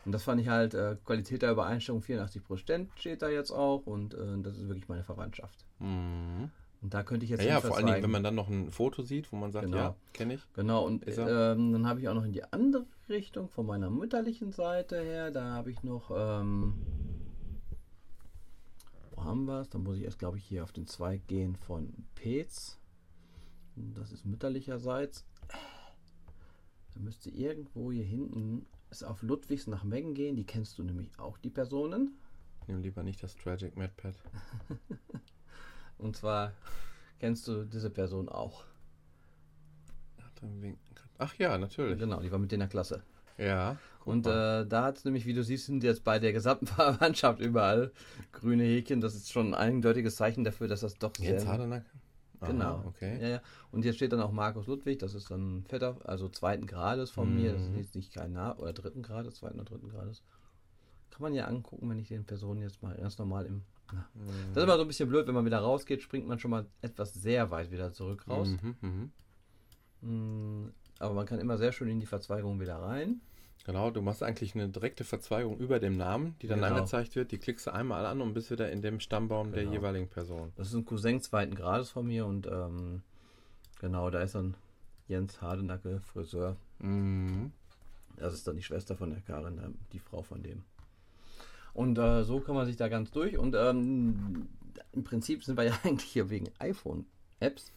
Und das fand ich halt, äh, Qualität der Übereinstimmung 84% steht da jetzt auch und äh, das ist wirklich meine Verwandtschaft. Mhm. Und da könnte ich jetzt Ja, ja, vor allen Dingen, wenn man dann noch ein Foto sieht, wo man sagt, Genau. ja, kenne ich. Genau, und ähm, dann habe ich auch noch in die andere Richtung von meiner mütterlichen Seite her, da habe ich noch, ähm, wo haben wir es? Da muss ich erst, glaube ich, hier auf den Zweig gehen von Peetz. Das ist mütterlicherseits. Da müsste irgendwo hier hinten es auf Ludwigs nach Meggen gehen. Die kennst du nämlich auch, die Personen. Nimm lieber nicht das Tragic MadPad. Und zwar kennst du diese Person auch. Ach, ja, natürlich. Genau, die war mit in der Klasse. Ja. Und äh, da hat es nämlich, wie du siehst, sind jetzt bei der gesamten Verwandtschaft überall grüne Häkchen. Das ist schon ein eindeutiges Zeichen dafür, dass das doch Jetzt sehr. Hardenack? Aha, Genau. Okay. Ja, ja. Und jetzt steht dann auch Markus Ludwig, das ist dann Vetter, also zweiten Grades von mir. Das ist Mhm. jetzt nicht kein nah oder dritten Grades, zweiten oder dritten Grades. Kann man ja angucken, wenn ich den Personen jetzt mal ganz normal im. Na. Mhm. Das ist immer so ein bisschen blöd, wenn man wieder rausgeht, springt man schon mal etwas sehr weit wieder zurück raus. Mhm, mhm. Mm, Aber man kann immer sehr schön in die Verzweigung wieder rein. Genau, du machst eigentlich eine direkte Verzweigung über dem Namen, die dann Genau. angezeigt wird. Die klickst du einmal an und bist wieder in dem Stammbaum der Genau. jeweiligen Person. Das ist ein Cousin zweiten Grades von mir und ähm, genau, da ist dann Jens Hardenacke, Friseur. Mhm. Das ist dann die Schwester von der Karin, die Frau von dem. Und äh, so kann man sich da ganz durch. Und ähm, im Prinzip sind wir ja eigentlich hier wegen iPhone-Apps.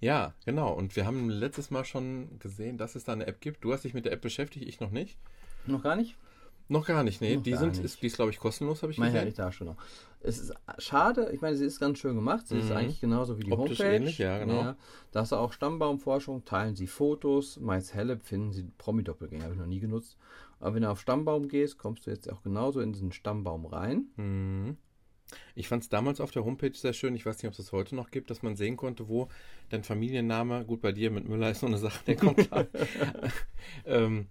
Ja, genau. Und wir haben letztes Mal schon gesehen, dass es da eine App gibt. Du hast dich mit der App beschäftigt, ich noch nicht. Noch gar nicht? Noch gar nicht, nee. Noch die sind, nicht. ist, die ist, glaube ich, kostenlos, habe ich Mein gesehen. Herrlich, da schon noch. Es ist schade, ich meine, sie ist ganz schön gemacht. Sie ist Mhm. eigentlich genauso wie die Optisch Homepage. ähnlich, ja, genau. Da hast du auch Stammbaumforschung, teilen Sie Fotos. Miles Helleb finden Sie Promi-Doppelgänger, habe ich noch nie genutzt. Aber wenn du auf Stammbaum gehst, kommst du jetzt auch genauso in diesen Stammbaum rein. Mhm. Ich fand es damals auf der Homepage sehr schön. Ich weiß nicht, ob es das heute noch gibt, dass man sehen konnte, wo dein Familienname, gut bei dir mit Müller ist so eine Sache, der kommt klar. ähm,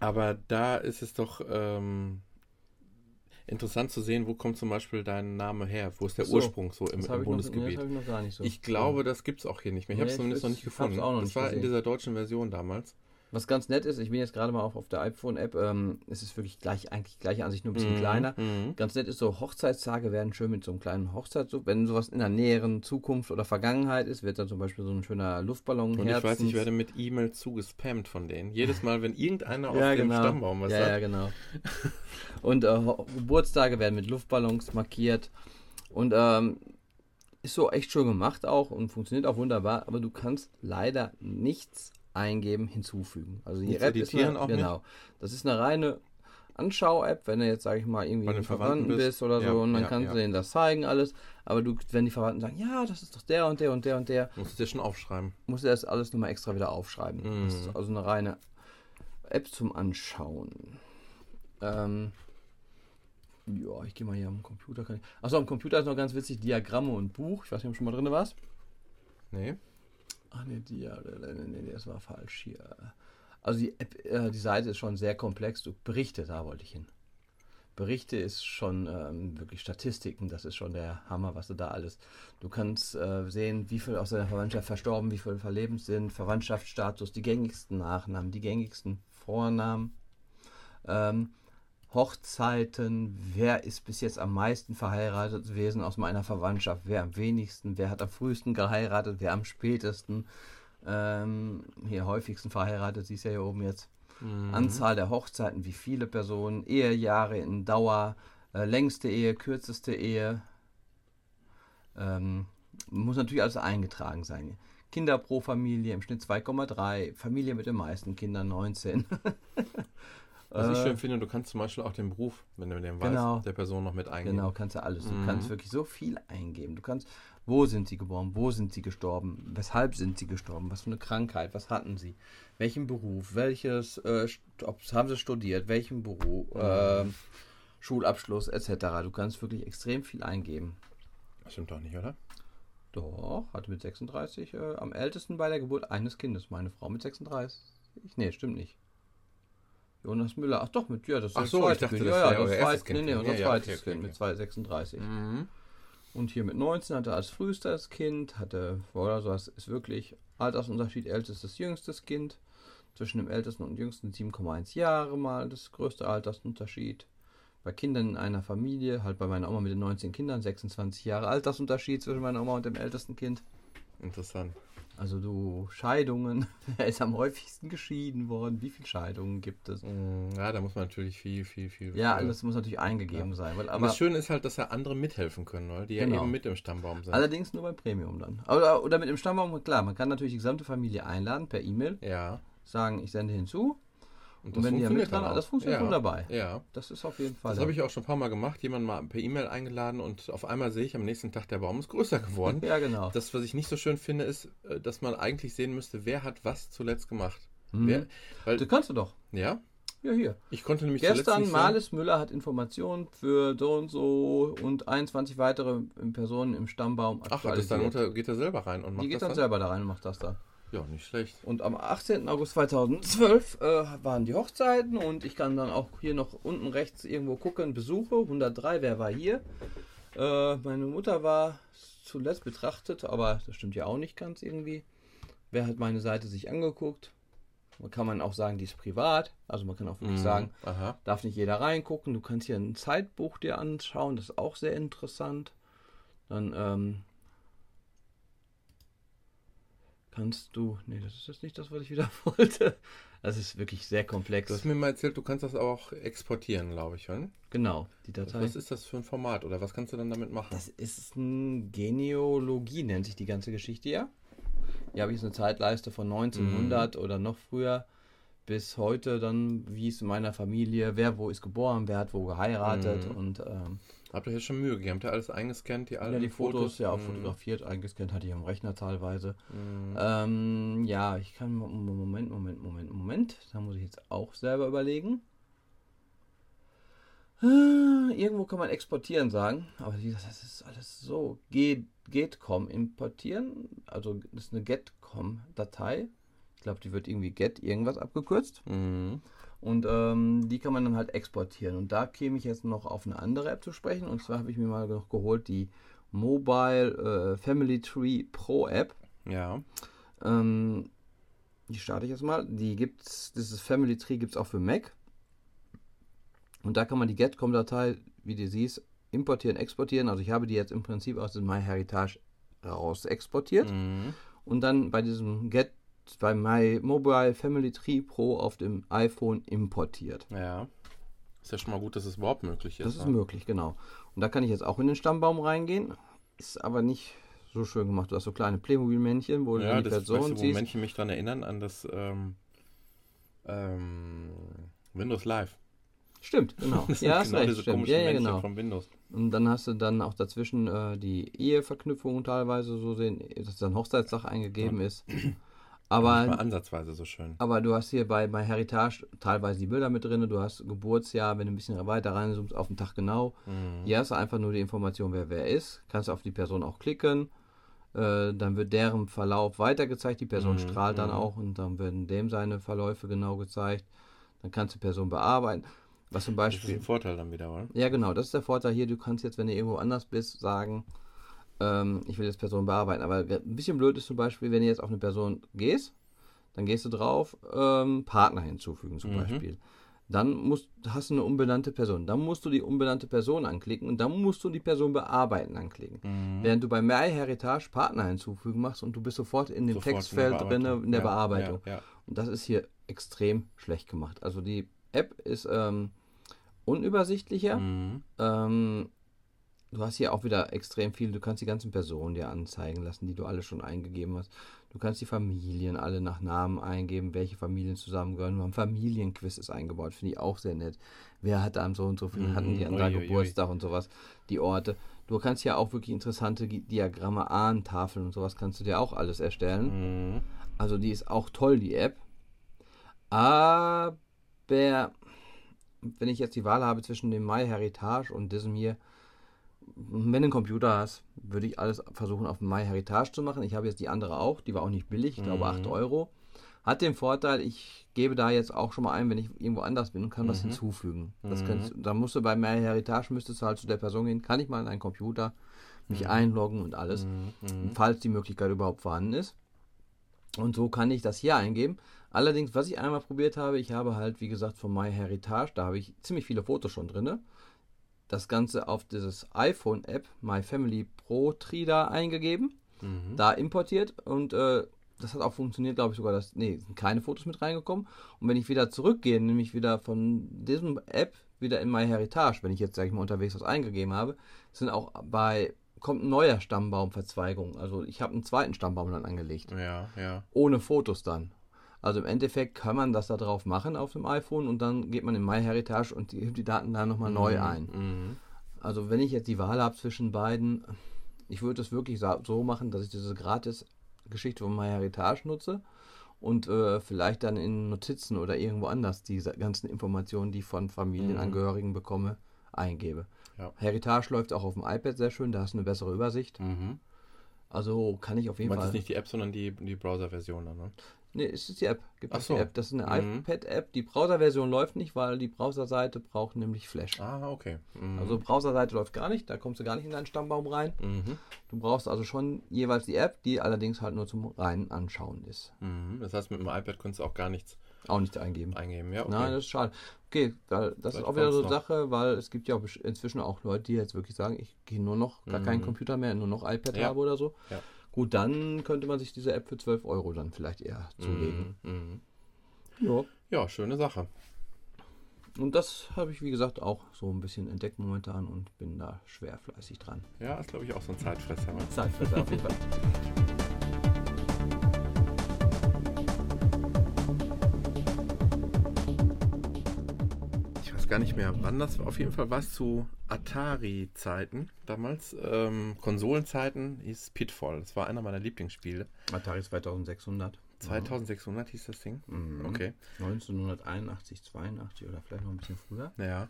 aber da ist es doch ähm, interessant zu sehen, wo kommt zum Beispiel dein Name her? Wo ist der so, Ursprung so im, im ich, noch- nee, Bundesgebiet? ich so. Ich glaube, das gibt es auch hier nicht mehr. Ich habe es Nee, zumindest noch ich- nicht gefunden. auch noch das nicht war in gesehen. dieser deutschen Version damals. Was ganz nett ist, ich bin jetzt gerade mal auf, auf der iPhone-App, ähm, es ist wirklich gleich, eigentlich gleiche Ansicht, nur ein bisschen Mhm, kleiner. mhm. Ganz nett ist so, Hochzeitstage werden schön mit so einem kleinen Hochzeits... Wenn sowas in der näheren Zukunft oder Vergangenheit ist, wird dann zum Beispiel so ein schöner Luftballon Und ich weiß, ich Herzens- werde mit E-Mail zugespammt von denen. Jedes Mal, wenn irgendeiner ja, auf dem genau. Stammbaum was ja, sagt. ja, genau. Und äh, Geburtstage werden mit Luftballons markiert. Und ähm, ist so echt schön gemacht auch und funktioniert auch wunderbar, aber du kannst leider nichts eingeben, hinzufügen. Also die App ist editieren eine, auch nicht? genau. Das ist eine reine Anschau-App, wenn du jetzt, sag ich mal, irgendwie Verwandten Verwandten bist, bist. oder so Ja, und dann ja, kannst ja. du denen das zeigen alles, aber du, wenn die Verwandten sagen, ja, das ist doch der und der und der und der, Musst du dir schon aufschreiben. musst du das alles nochmal extra wieder aufschreiben. Mhm. Das ist also eine reine App zum Anschauen. Ähm, ja, ich gehe mal hier am Computer. Achso, am Computer ist noch ganz witzig, Diagramme und Buch. Ich weiß nicht, ob du schon mal drin warst. Nee. Ach nee, Dia, nee, nee, nee, das war falsch hier. Also die App, äh, die Seite ist schon sehr komplex. Du Berichte, da wollte ich hin. Berichte ist schon ähm, wirklich Statistiken, das ist schon der Hammer, was du da alles. Du kannst äh, sehen, wie viel aus deiner Verwandtschaft verstorben, wie viele verlebend sind, Verwandtschaftsstatus, die gängigsten Nachnamen, die gängigsten Vornamen, ähm, Hochzeiten, wer ist bis jetzt am meisten verheiratet gewesen aus meiner Verwandtschaft, wer am wenigsten, wer hat am frühesten geheiratet, wer am spätesten, ähm, hier häufigsten verheiratet, siehst du ja hier oben jetzt. Mhm. Anzahl der Hochzeiten, wie viele Personen, Ehejahre in Dauer, äh, längste Ehe, kürzeste Ehe. Ähm, muss natürlich alles eingetragen sein. Kinder pro Familie im Schnitt 2,3, Familie mit den meisten Kindern 19. Was ich Äh, schön finde, du kannst zum Beispiel auch den Beruf, wenn du den Genau. weißt, der Person noch mit eingeben. Genau, kannst du alles. Du Mhm. kannst wirklich so viel eingeben. Du kannst, wo sind sie geboren, wo sind sie gestorben, weshalb sind sie gestorben, was für eine Krankheit, was hatten sie, welchen Beruf, welches, äh, ob, haben sie studiert, welchen Beruf, ähm, Schulabschluss etc. Du kannst wirklich extrem viel eingeben. Das stimmt doch nicht, oder? Doch, hatte mit 36 äh, am ältesten bei der Geburt eines Kindes, meine Frau mit 36. Nee, stimmt nicht. Jonas Müller, ach doch, mit, ja, das ist Ach das so, ich zweite dachte, Kind. das Ja, ja, das euer erstes zweite, Kind. nee, nee, unser Ja, ja, zweites okay, okay, Kind mit okay. 236. Mhm. Und hier mit 19 hatte er als frühestes Kind, hatte, oder so, das ist wirklich Altersunterschied, ältestes, jüngstes Kind. Zwischen dem ältesten und jüngsten 7,1 Jahre mal das größte Altersunterschied. Bei Kindern in einer Familie, halt bei meiner Oma mit den 19 Kindern, 26 Jahre Altersunterschied zwischen meiner Oma und dem ältesten Kind. Interessant. Also du, Scheidungen, wer ist am häufigsten geschieden worden? Wie viele Scheidungen gibt es? Mhm. Ja, da muss man natürlich viel, viel, viel. Ja, alles muss natürlich eingegeben sein. Weil, Aber das Schöne ist halt, dass ja andere mithelfen können, oder? die ja Genau. eben mit im Stammbaum sind. allerdings nur beim Premium dann. Oder, oder mit dem Stammbaum, klar, man kann natürlich die gesamte Familie einladen per E-Mail, ja. sagen, ich sende hinzu. Und Und wenn funktioniert dann das funktioniert ja. wunderbar. Ja. Das ist auf jeden Fall. Das habe ich auch schon ein paar Mal gemacht, jemanden mal per E-Mail eingeladen und auf einmal sehe ich am nächsten Tag, der Baum ist größer geworden. Ja, genau. Das, was ich nicht so schön finde, ist, äh, dass man eigentlich sehen müsste, wer hat was zuletzt gemacht. Mhm. Wer, weil, das kannst du doch. ja, Ja, hier. ich konnte nämlich Gestern, Marlis Müller hat Informationen für so und so und 21 weitere Personen im Stammbaum Ach, hat das dann aktualisiert. unter, geht er selber rein und macht Die geht das dann dann? selber da rein und macht das da. Ja, nicht schlecht. Und am 18. August 2012 äh, waren die Hochzeiten und ich kann dann auch hier noch unten rechts irgendwo gucken, Besuche, 103, wer war hier? Äh, meine Mutter war zuletzt betrachtet, aber das stimmt ja auch nicht ganz irgendwie. Wer hat meine Seite sich angeguckt? Man kann man auch sagen, die ist privat. Also man kann auch wirklich Mhm. sagen, Aha. darf nicht jeder reingucken. Du kannst hier ein Zeitbuch dir anschauen, das ist auch sehr interessant. Dann ähm, kannst du, nee, das ist jetzt nicht das, was ich wieder wollte. Das ist wirklich sehr komplex. Du hast mir mal erzählt, du kannst das auch exportieren, glaube ich, oder? genau, die Datei. Was ist das für ein Format oder was kannst du dann damit machen? Das ist ein Genealogie, nennt sich die ganze Geschichte ja. Hier habe ich so eine Zeitleiste von 1900 oder noch früher bis heute dann, wie es in meiner Familie, wer wo ist geboren, wer hat wo geheiratet Mhm. und ähm, Habt ihr jetzt schon Mühe gegeben? Habt ihr alles eingescannt, die alten ja, die Fotos, ja auch Mhm. fotografiert, eingescannt hatte ich am Rechner teilweise. Mhm. Ähm, ja, ich kann, Moment, Moment, Moment, Moment, da muss ich jetzt auch selber überlegen. Äh, Irgendwo kann man exportieren sagen, aber wie gesagt, das ist alles so. Ge- Getcom importieren, also das ist eine Getcom-Datei. Ich glaube, die wird irgendwie Get irgendwas abgekürzt. Mhm. Und ähm, die kann man dann halt exportieren. Und da käme ich jetzt noch auf eine andere App zu sprechen. Und zwar habe ich mir mal noch geholt die Mobile äh, Family Tree Pro App. Ja. Ähm, die starte ich jetzt mal. Die gibt's, dieses Family Tree gibt es auch für Mac. Und da kann man die Getcom-Datei, wie du siehst, importieren, exportieren. Also ich habe die jetzt im Prinzip aus dem MyHeritage raus exportiert. Mhm. Und dann bei diesem Get, bei My Mobile Family Tree Pro auf dem iPhone importiert. Ja. Ist ja schon mal gut, dass es überhaupt möglich ist. Das ist ne? möglich, genau. Und da kann ich jetzt auch in den Stammbaum reingehen. Ist aber nicht so schön gemacht. Du hast so kleine Playmobil-Männchen, wo Ja, du die Person weißt du, wo siehst. Männchen mich daran erinnern an das ähm, ähm, Windows Live. Stimmt, genau. Ja, hast genau recht, stimmt. Ja, ja, genau. vom Windows. Und dann hast du dann auch dazwischen äh, die Eheverknüpfung teilweise so sehen, dass dann Hochzeitstag eingegeben ist. Nicht mal Aber, ansatzweise so schön. aber du hast hier bei, bei Heritage teilweise die Bilder mit drin, du hast Geburtsjahr, wenn du ein bisschen weiter reinzoomst, auf den Tag genau. Mhm. Hier hast du einfach nur die Information, wer wer ist. Kannst auf die Person auch klicken. Äh, dann wird deren Verlauf weitergezeigt. Die Person Mhm, strahlt dann mhm. auch und dann werden dem seine Verläufe genau gezeigt. Dann kannst du die Person bearbeiten. Was zum Das ist Beispiel. ein Vorteil dann wieder, oder? Ja, genau, das ist der Vorteil hier. Du kannst jetzt, wenn du irgendwo anders bist, sagen, ähm, ich will jetzt Person bearbeiten. Aber ein bisschen blöd ist zum Beispiel, wenn du jetzt auf eine Person gehst, dann gehst du drauf, ähm, Partner hinzufügen zum Mhm. Beispiel. Dann musst, hast du eine unbenannte Person. Dann musst du die unbenannte Person anklicken und dann musst du die Person bearbeiten anklicken. Mhm. Während du bei MyHeritage Partner hinzufügen machst und du bist sofort in dem Sofort in der Textfeld in der Ja, Bearbeitung. Ja, ja. Und das ist hier extrem schlecht gemacht. Also die App ist ähm, unübersichtlicher. Mhm. Ähm, du hast hier auch wieder extrem viel. Du kannst die ganzen Personen dir anzeigen lassen, die du alle schon eingegeben hast. Du kannst die Familien alle nach Namen eingeben, welche Familien zusammengehören. Wir haben Familienquiz ist eingebaut, finde ich auch sehr nett. Wer hat da so und so viel, Mhm, hatten die an ui. Geburtstag und sowas, die Orte. Du kannst ja auch wirklich interessante Diagramme, Ahnentafeln und sowas kannst du dir auch alles erstellen. Mhm. Also die ist auch toll, die App. Aber wenn ich jetzt die Wahl habe zwischen dem MyHeritage und diesem hier, wenn du einen Computer hast, würde ich alles versuchen auf MyHeritage zu machen. Ich habe jetzt die andere auch, die war auch nicht billig, ich glaube Mhm. 8 Euro. Hat den Vorteil, ich gebe da jetzt auch schon mal ein, wenn ich irgendwo anders bin und kann was Mhm. hinzufügen. Das Mhm. kannst, da musst du bei MyHeritage, müsstest du halt zu der Person gehen, kann ich mal in einen Computer mich Mhm. einloggen und alles Mhm. Mhm. falls die Möglichkeit überhaupt vorhanden ist. Und so kann ich das hier eingeben. Allerdings, was ich einmal probiert habe, ich habe halt, wie gesagt, von MyHeritage, da habe ich ziemlich viele Fotos schon drin. Das Ganze auf dieses iPhone-App My Family Pro Tree da eingegeben, Mhm. da importiert und äh, das hat auch funktioniert, glaube ich sogar, dass, nee, sind keine Fotos mit reingekommen. Und wenn ich wieder zurückgehe, nämlich wieder von diesem App wieder in MyHeritage, wenn ich jetzt, sage ich mal, unterwegs was eingegeben habe, sind auch bei, kommt ein neuer Stammbaumverzweigung. Also ich habe einen zweiten Stammbaum dann angelegt Ja, ja. ohne Fotos dann. Also im Endeffekt kann man das da drauf machen auf dem iPhone und dann geht man in MyHeritage und gibt die Daten da nochmal neu Mhm. ein. Mhm. Also wenn ich jetzt die Wahl habe zwischen beiden, ich würde es wirklich so machen, dass ich diese Gratis-Geschichte von MyHeritage nutze und äh, vielleicht dann in Notizen oder irgendwo anders diese ganzen Informationen, die ich von Familienangehörigen bekomme, eingebe. Ja. Heritage läuft auch auf dem iPad sehr schön, da hast du eine bessere Übersicht. Mhm. Also kann ich auf jeden Fall. jetzt nicht die App, sondern die, die Browser-Version dann, ne? Nee, es ist die App. Gibt Ach so. die App. Das ist eine Mhm. iPad-App. Die Browser-Version läuft nicht, weil die Browserseite braucht nämlich Flash. Ah, okay. Mhm. Also Browserseite läuft gar nicht, da kommst du gar nicht in deinen Stammbaum rein. Mhm. Du brauchst also schon jeweils die App, die allerdings halt nur zum reinen Anschauen ist. Mhm. Das heißt, mit dem iPad kannst du auch gar nichts Auch nicht eingeben. eingeben, ja? Okay. Nein, das ist schade. Okay, weil das Vielleicht ist auch wieder so eine Sache, weil es gibt ja auch inzwischen auch Leute, die jetzt wirklich sagen, ich gehe nur noch, gar keinen Mhm. Computer mehr, nur noch iPad Ja. habe oder so. Ja. Gut, dann könnte man sich diese App für 12 Euro dann vielleicht eher zulegen. Mhm. Mhm. Ja. Ja, schöne Sache. Und das habe ich, wie gesagt, auch so ein bisschen entdeckt momentan und bin da schwer fleißig dran. Ja, ist glaube ich auch so ein Zeitfresser. wa? Zeitfresser auf jeden Fall. weiß gar nicht mehr, wann das war. Auf jeden Fall war es zu Atari-Zeiten damals. Ähm, Konsolenzeiten hieß Pitfall. Das war einer meiner Lieblingsspiele. Atari 2600. 2600 hieß das Ding. Mhm. Okay. 1981, 82 oder vielleicht noch ein bisschen früher. Ja.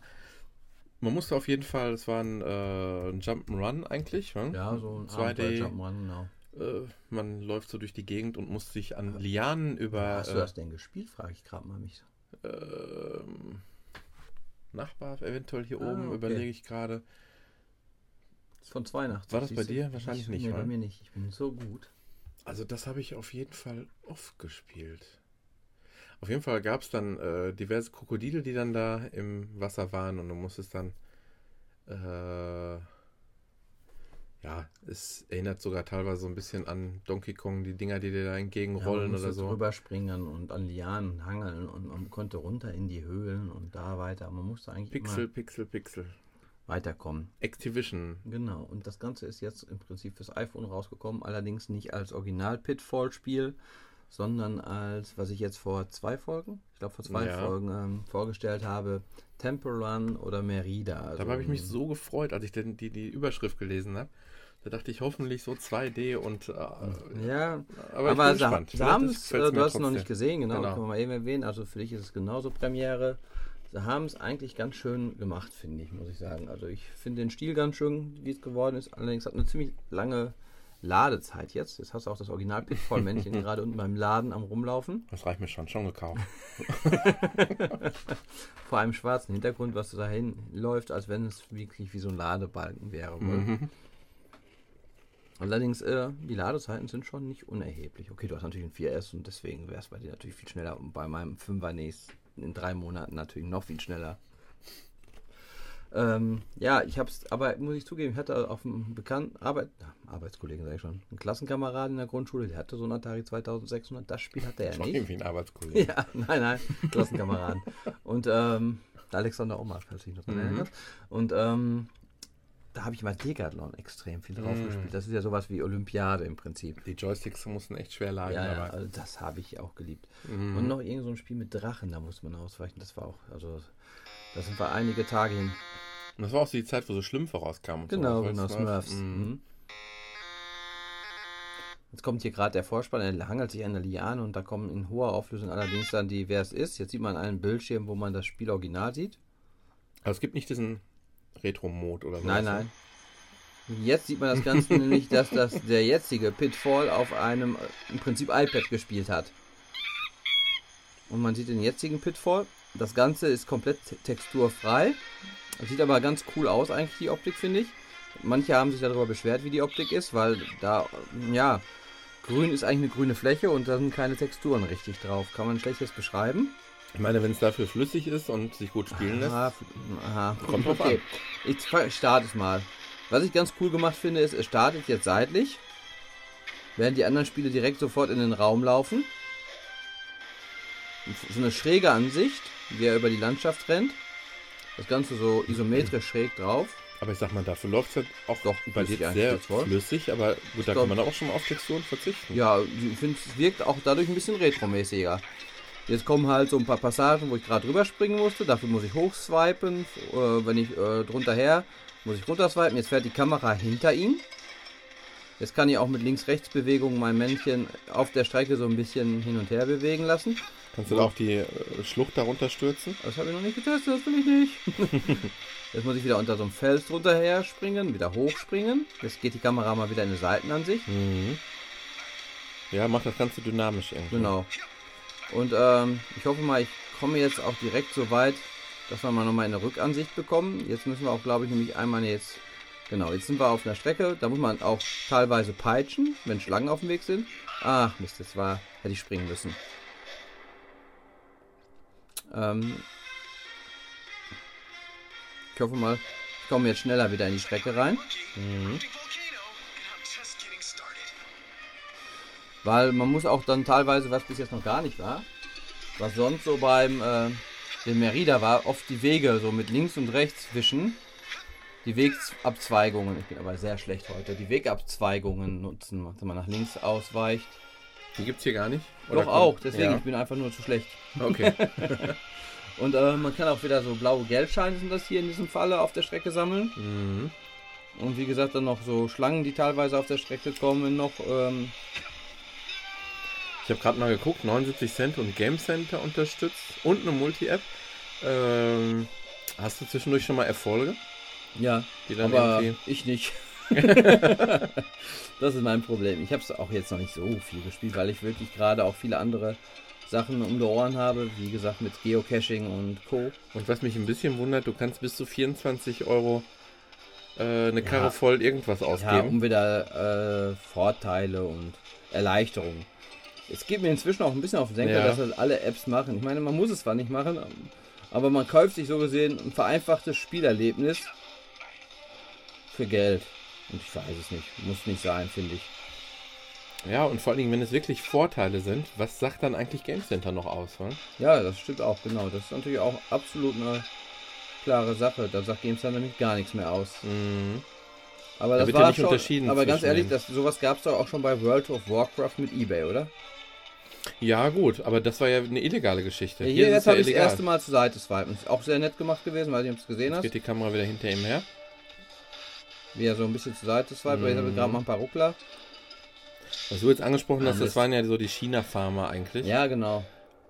Man musste auf jeden Fall, es war ein, äh, ein Jump'n'Run eigentlich. ne? Ja, so ein 2D. Jump'n'Run, genau. Äh, man läuft so durch die Gegend und muss sich an Lianen über Hast du das denn gespielt, frage ich gerade mal mich. äh, ähm, Nachbar eventuell hier Ah, oben, okay. überlege ich gerade. Von 82. War das bei dir? Wahrscheinlich nicht, Nee, bei mir nicht. Ich bin so gut. Also das habe ich auf jeden Fall oft gespielt. Auf jeden Fall gab es dann äh, diverse Krokodile, die dann da im Wasser waren und du musstest dann äh, ja, es erinnert sogar teilweise so ein bisschen an Donkey Kong, die Dinger, die dir da entgegenrollen man oder so. Rüberspringen und an Lianen hangeln und man konnte runter in die Höhlen und da weiter. Man musste eigentlich Pixel, Pixel, Pixel. weiterkommen. Activision. Genau, und das Ganze ist jetzt im Prinzip fürs iPhone rausgekommen, allerdings nicht als Original-Pitfall-Spiel, sondern als, was ich jetzt vor zwei Folgen, ich glaube vor zwei Ja. Folgen ähm, vorgestellt habe, Temple Run oder Merida. Also, Da habe ich mich so gefreut, als ich denn die, die Überschrift gelesen habe. Da dachte ich hoffentlich so 2D und. Äh, Ja, aber, aber, ich bin sie, haben es, äh, du hast es noch trotzdem. nicht gesehen, genau, Genau. kann man mal eben erwähnen. Also für dich ist es genauso Premiere. Sie haben es eigentlich ganz schön gemacht, finde ich, muss ich sagen. Also ich finde den Stil ganz schön, wie es geworden ist. Allerdings hat eine ziemlich lange Ladezeit jetzt. Jetzt hast du auch das Original Pitfall-Männchen gerade unten beim Laden am rumlaufen. Das reicht mir schon, schon gekauft. Vor einem schwarzen Hintergrund, was dahin läuft, als wenn es wirklich wie so ein Ladebalken wäre. Mhm. Allerdings, äh, die Ladezeiten sind schon nicht unerheblich. Okay, du hast natürlich ein 4S und deswegen wäre es bei dir natürlich viel schneller. Und bei meinem 5er nächst in drei Monaten natürlich noch viel schneller. Ähm, ja, ich habe es, aber muss ich zugeben, ich hatte auf einem bekannten Arbeit, Arbeitskollegen, sage ich schon, einen Klassenkameraden in der Grundschule, der hatte so ein Atari 2600. Das Spiel hatte er Schon nicht. irgendwie ein Arbeitskollege. Ja, nein, nein, Klassenkameraden. und ähm, Alexander Omar, falls du dich noch dran Mhm. erinnerst. Und ähm, da habe ich mal Decathlon extrem viel drauf Mhm. gespielt. Das ist ja sowas wie Olympiade im Prinzip. Die Joysticks mussten echt schwer lagen. Ja, ja, also das habe ich auch geliebt. Mhm. Und noch irgend so ein Spiel mit Drachen, da musste man ausweichen. Das war auch, also da sind wir einige Tage hin. Und das war auch so die Zeit, wo so Schlümpfe rauskamen. und Genau, sowas, genau, du, Smurfs. Mhm. Mhm. Jetzt kommt hier gerade der Vorspann, er hangelt sich an der Liane und da kommen in hoher Auflösung allerdings dann die, wer es ist. Jetzt sieht man einen Bildschirm, wo man das Spiel original sieht. Aber es gibt nicht diesen Retro-Mode oder so. Nein, nein. Jetzt sieht man das Ganze nämlich, dass das der jetzige Pitfall auf einem im Prinzip iPad gespielt hat. Und man sieht den jetzigen Pitfall. Das Ganze ist komplett te- texturfrei. Sieht aber ganz cool aus, eigentlich die Optik, finde ich. Manche haben sich darüber beschwert, wie die Optik ist, weil da, ja, grün ist eigentlich eine grüne Fläche und da sind keine Texturen richtig drauf. Kann man schlecht jetzt beschreiben. Ich meine, wenn es dafür flüssig ist und sich gut spielen lässt. Aha, aha. Kommt drauf okay. Ich fa- starte es mal. Was ich ganz cool gemacht finde, ist, es startet jetzt seitlich, während die anderen Spiele direkt sofort in den Raum laufen. So eine schräge Ansicht, wie er über die Landschaft rennt. Das Ganze so isometrisch schräg drauf. Aber ich sag mal, dafür läuft es halt auch Doch, bei dir sehr flüssig, aber gut, da glaub- kann man auch schon mal auf Texturen verzichten. Ja, ich finde, es wirkt auch dadurch ein bisschen retromäßiger. Jetzt kommen halt so ein paar Passagen, wo ich gerade drüber springen musste. Dafür muss ich hochswipen. Äh, wenn ich äh, drunter her, muss ich runterswipen. Jetzt fährt die Kamera hinter ihm. Jetzt kann ich auch mit Links-Rechts-Bewegungen mein Männchen auf der Strecke so ein bisschen hin und her bewegen lassen. Kannst du da auch die äh, Schlucht darunter stürzen? Das habe ich noch nicht getestet, das will ich nicht. Jetzt muss ich wieder unter so einem Fels drunter her springen, wieder hochspringen. Jetzt geht die Kamera mal wieder in eine Seitenansicht. Mhm. Ja, macht das Ganze dynamisch irgendwie. Genau. Und ähm, ich hoffe mal, ich komme jetzt auch direkt so weit, dass wir mal nochmal eine Rückansicht bekommen. Jetzt müssen wir auch, glaube ich, nämlich einmal jetzt. Genau, jetzt sind wir auf einer Strecke. Da muss man auch teilweise peitschen, wenn Schlangen auf dem Weg sind. Ach, Mist, das war. Hätte ich springen müssen. Ähm, ich hoffe mal, ich komme jetzt schneller wieder in die Strecke rein. Mhm. Weil man muss auch dann teilweise, was bis jetzt noch gar nicht war, was sonst so beim äh, dem Merida war, oft die Wege so mit links und rechts wischen. Die Wegabzweigungen, ich bin aber sehr schlecht heute, die Wegabzweigungen nutzen, wenn man nach links ausweicht. Die gibt's hier gar nicht? Doch kommt- auch, deswegen, Ja. ich bin einfach nur zu schlecht. Okay. Und äh, man kann auch wieder so blaue Geldscheine sind das hier in diesem Falle auf der Strecke sammeln. mhm. Und wie gesagt, dann noch so Schlangen, die teilweise auf der Strecke kommen, noch. Ähm, Ich habe gerade mal geguckt, 79 Cent und Game Center unterstützt und eine Multi-App. Ähm, hast du zwischendurch schon mal Erfolge? ja, Die dann aber ich nicht. das ist mein Problem. Ich habe es auch jetzt noch nicht so viel gespielt, weil ich wirklich gerade auch viele andere Sachen um die Ohren habe. Wie gesagt, mit Geocaching und Co. Und was mich ein bisschen wundert, du kannst bis zu 24 Euro äh, eine Ja. Karre voll irgendwas Ja, ausgeben. um wieder äh, Vorteile und Erleichterungen. Es geht mir inzwischen auch ein bisschen auf den Senker, Ja. dass das alle Apps machen. Ich meine, man muss es zwar nicht machen, aber man kauft sich so gesehen ein vereinfachtes Spielerlebnis für Geld. Und ich weiß es nicht. Muss nicht sein, finde ich. Ja, und vor allen Dingen, wenn es wirklich Vorteile sind, was sagt dann eigentlich Game Center noch aus? Wa? Ja, das stimmt auch, genau. Das ist natürlich auch absolut eine klare Sache. Da sagt GameStar nämlich gar nichts mehr aus. Mhm. Aber Da das wird ja war nicht schon, unterschieden Aber ganz ehrlich, das, sowas gab es doch auch schon bei World of Warcraft mit eBay, oder? Ja, gut, aber das war ja eine illegale Geschichte. Hier, ist es jetzt ja habe ich das erste Mal zur Seite swipen. Ist auch sehr nett gemacht gewesen, weil du es gesehen Jetzt hast. geht die Kamera wieder hinter ihm her. Wie er so ein bisschen zur Seite swipet. Jetzt habe ich Mhm. gerade mal ein paar Ruckler. Was du jetzt angesprochen hast, das waren ja so die China-Farmer eigentlich. Ja, genau.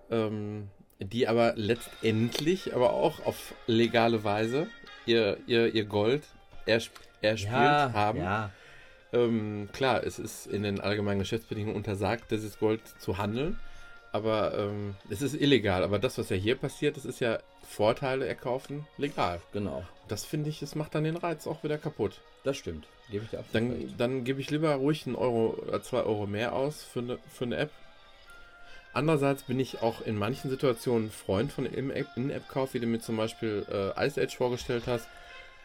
ähm, die aber letztendlich aber auch auf legale Weise ihr, ihr, ihr Gold ersp erspielt ja, haben. Ja. Ähm, klar, es ist in den allgemeinen Geschäftsbedingungen untersagt, dieses Gold zu handeln, aber ähm, es ist illegal. Aber das, was ja hier passiert, das ist ja Vorteile erkaufen legal. Genau. Das finde ich, das macht dann den Reiz auch wieder kaputt. Das stimmt. Gebe ich dir absolut Dann, recht. dann gebe ich lieber ruhig einen Euro oder zwei Euro mehr aus für eine, für eine App. Andererseits bin ich auch in manchen Situationen Freund von In-App- In-App-Kauf, wie du mir zum Beispiel äh, Ice Age vorgestellt hast.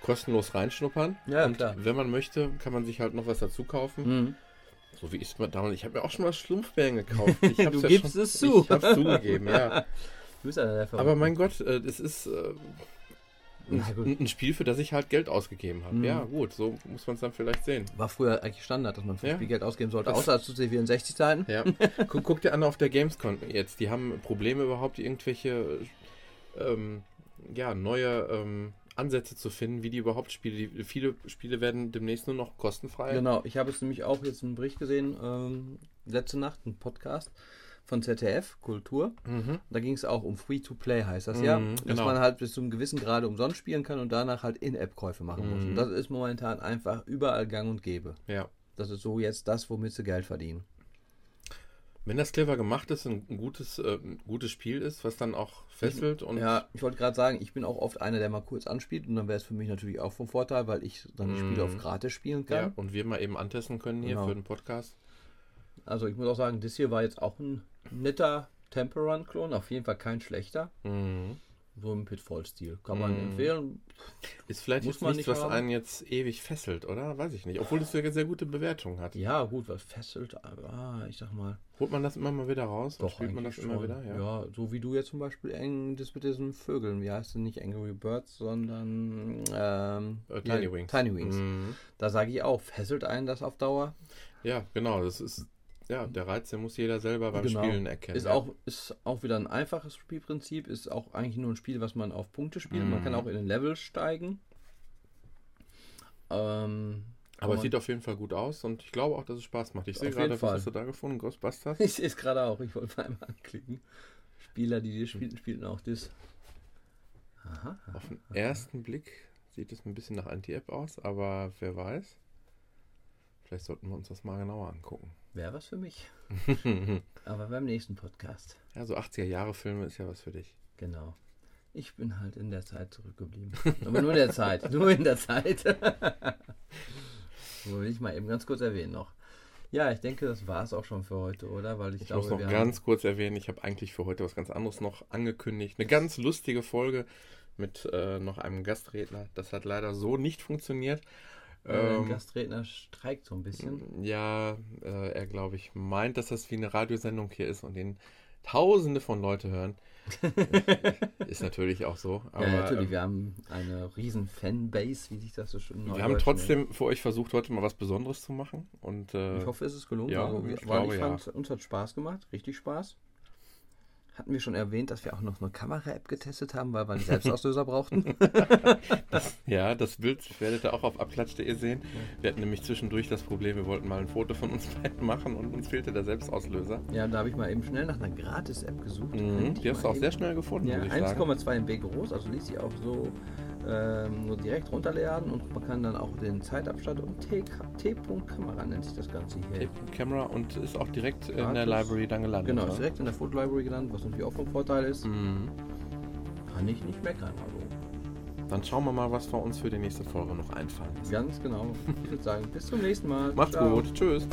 Kostenlos reinschnuppern. Ja, Und klar. wenn man möchte, kann man sich halt noch was dazu kaufen. Mhm. So wie ich es mal damals. Ich habe mir auch schon mal Schlumpfbären gekauft. Du ja gibst schon, es zu. Ich habe zugegeben, ja. Du bist einer der Aber Verrückten. mein Gott, äh, das ist äh. Ein, ein Spiel, für das ich halt Geld ausgegeben habe. Mhm. Ja, gut, so muss man es dann vielleicht sehen. War früher eigentlich Standard, dass man für Ja. Spiel Geld ausgeben sollte, Das- außer zu C64-Zeiten. Ja. guck, guck dir an auf der Gamescom jetzt. Die haben Probleme überhaupt, irgendwelche ähm, ja, neue ähm, Ansätze zu finden, wie die überhaupt Spiele. Die, viele Spiele werden demnächst nur noch kostenfrei. Genau, ich habe es nämlich auch jetzt einen Bericht gesehen, ähm, letzte Nacht, einen Podcast von ZDF, Kultur. Mhm. Da ging es auch um Free-to-Play, heißt das ja. Mhm, Dass genau. man halt bis zu einem gewissen Grade umsonst spielen kann und danach halt In-App-Käufe machen muss. Mhm. Und das ist momentan einfach überall gang und gäbe. Ja. Das ist so jetzt das, womit sie Geld verdienen. Wenn das clever gemacht ist, ein gutes, äh, gutes Spiel ist, was dann auch fesselt und ja, ich wollte gerade sagen, ich bin auch oft einer, der mal kurz anspielt und dann wäre es für mich natürlich auch vom Vorteil, weil ich dann die Spiele Mhm. auf gratis spielen ja, kann. und wir mal eben antesten können hier Genau. für den Podcast. Also ich muss auch sagen, das hier war jetzt auch ein netter Temple Run Klon, auf jeden Fall kein schlechter. Mhm. So im Pitfall-Stil. Kann man Mhm. empfehlen. Ist vielleicht Muss man nichts, nicht was haben. einen jetzt ewig fesselt, oder? Weiß ich nicht. Obwohl es ja sehr gute Bewertungen hat. Ja, gut, was fesselt, aber ah, ich sag mal. Holt man das immer mal wieder raus? Doch, spielt man das eigentlich immer schon. wieder? Ja. so wie du jetzt zum Beispiel eng, das mit diesen Vögeln, wie heißt denn nicht Angry Birds, sondern ähm, Äh, hier, Tiny Wings. Tiny Wings. Mhm. Da sage ich auch, fesselt einen das auf Dauer? Ja, genau. Das ist ja der Reiz, den muss jeder selber beim Genau. Spielen erkennen. Ist ja. auch, ist auch wieder ein einfaches Spielprinzip, ist auch eigentlich nur ein Spiel, was man auf Punkte spielt. Man Mhm. kann auch in den Level steigen. Ähm, Aber es sieht auf jeden Fall gut aus und ich glaube auch, dass es Spaß macht. Ich sehe gerade, was hast du da gefunden? Ghostbusters? Ich sehe es gerade auch, ich wollte mal einmal anklicken. Spieler, die das spielten, spielten auch das. Aha. Auf den ersten Blick sieht es ein bisschen nach Anti-App aus, aber wer weiß. Vielleicht sollten wir uns das mal genauer angucken. Wäre was für mich. Aber beim nächsten Podcast. ja, so 80er-Jahre-Filme ist ja was für dich. Genau. Ich bin halt in der Zeit zurückgeblieben. Aber nur in der Zeit. Nur in der Zeit. Will ich mal eben ganz kurz erwähnen noch. Ja, ich denke, das war es auch schon für heute, oder? Weil ich, Ich glaube, muss noch ganz kurz erwähnen, ich habe eigentlich für heute was ganz anderes noch angekündigt. Eine ganz lustige Folge mit äh, noch einem Gastredner. Das hat leider so nicht funktioniert. Äh, Ähm, der Gastredner streikt so ein bisschen. Ja, äh, er glaube ich meint, dass das wie eine Radiosendung hier ist und den Tausende von Leute hören. ist natürlich auch so. Aber ja, natürlich, ähm, wir haben eine riesen Fanbase, wie sich das so schön wir haben trotzdem für euch versucht, heute mal was Besonderes zu machen. Und äh, Ich hoffe, es ist gelungen. ja, also, ich glaube, ich ja. fand, uns hat Spaß gemacht, richtig Spaß. Hatten wir schon erwähnt, dass wir auch noch eine Kamera-App getestet haben, weil wir einen Selbstauslöser brauchten? ja, das Bild werdet ihr auch auf abklatsch.de sehen. Wir hatten nämlich zwischendurch das Problem, wir wollten mal ein Foto von uns beiden machen und uns fehlte der Selbstauslöser. ja, da habe ich mal eben schnell nach einer Gratis-App gesucht. Mhm, die hast du auch sehr schnell gefunden, Ja, würde ich sagen. 1,2 MB groß, also ließ sich auch so ähm, nur direkt runterladen und man kann dann auch den Zeitabstand und T- T-Punkt-Kamera nennt sich das Ganze hier. Tape Camera und ist auch direkt in der Gratis. Library dann gelandet. Genau, ist direkt in der Foto Library gelandet, was natürlich auch vom Vorteil ist. Mhm. Kann ich nicht meckern. Also. Dann schauen wir mal, was wir uns für die nächste Folge noch einfallen. Ganz genau. Ich würde sagen, bis zum nächsten Mal. Macht's Ciao. gut. Tschüss.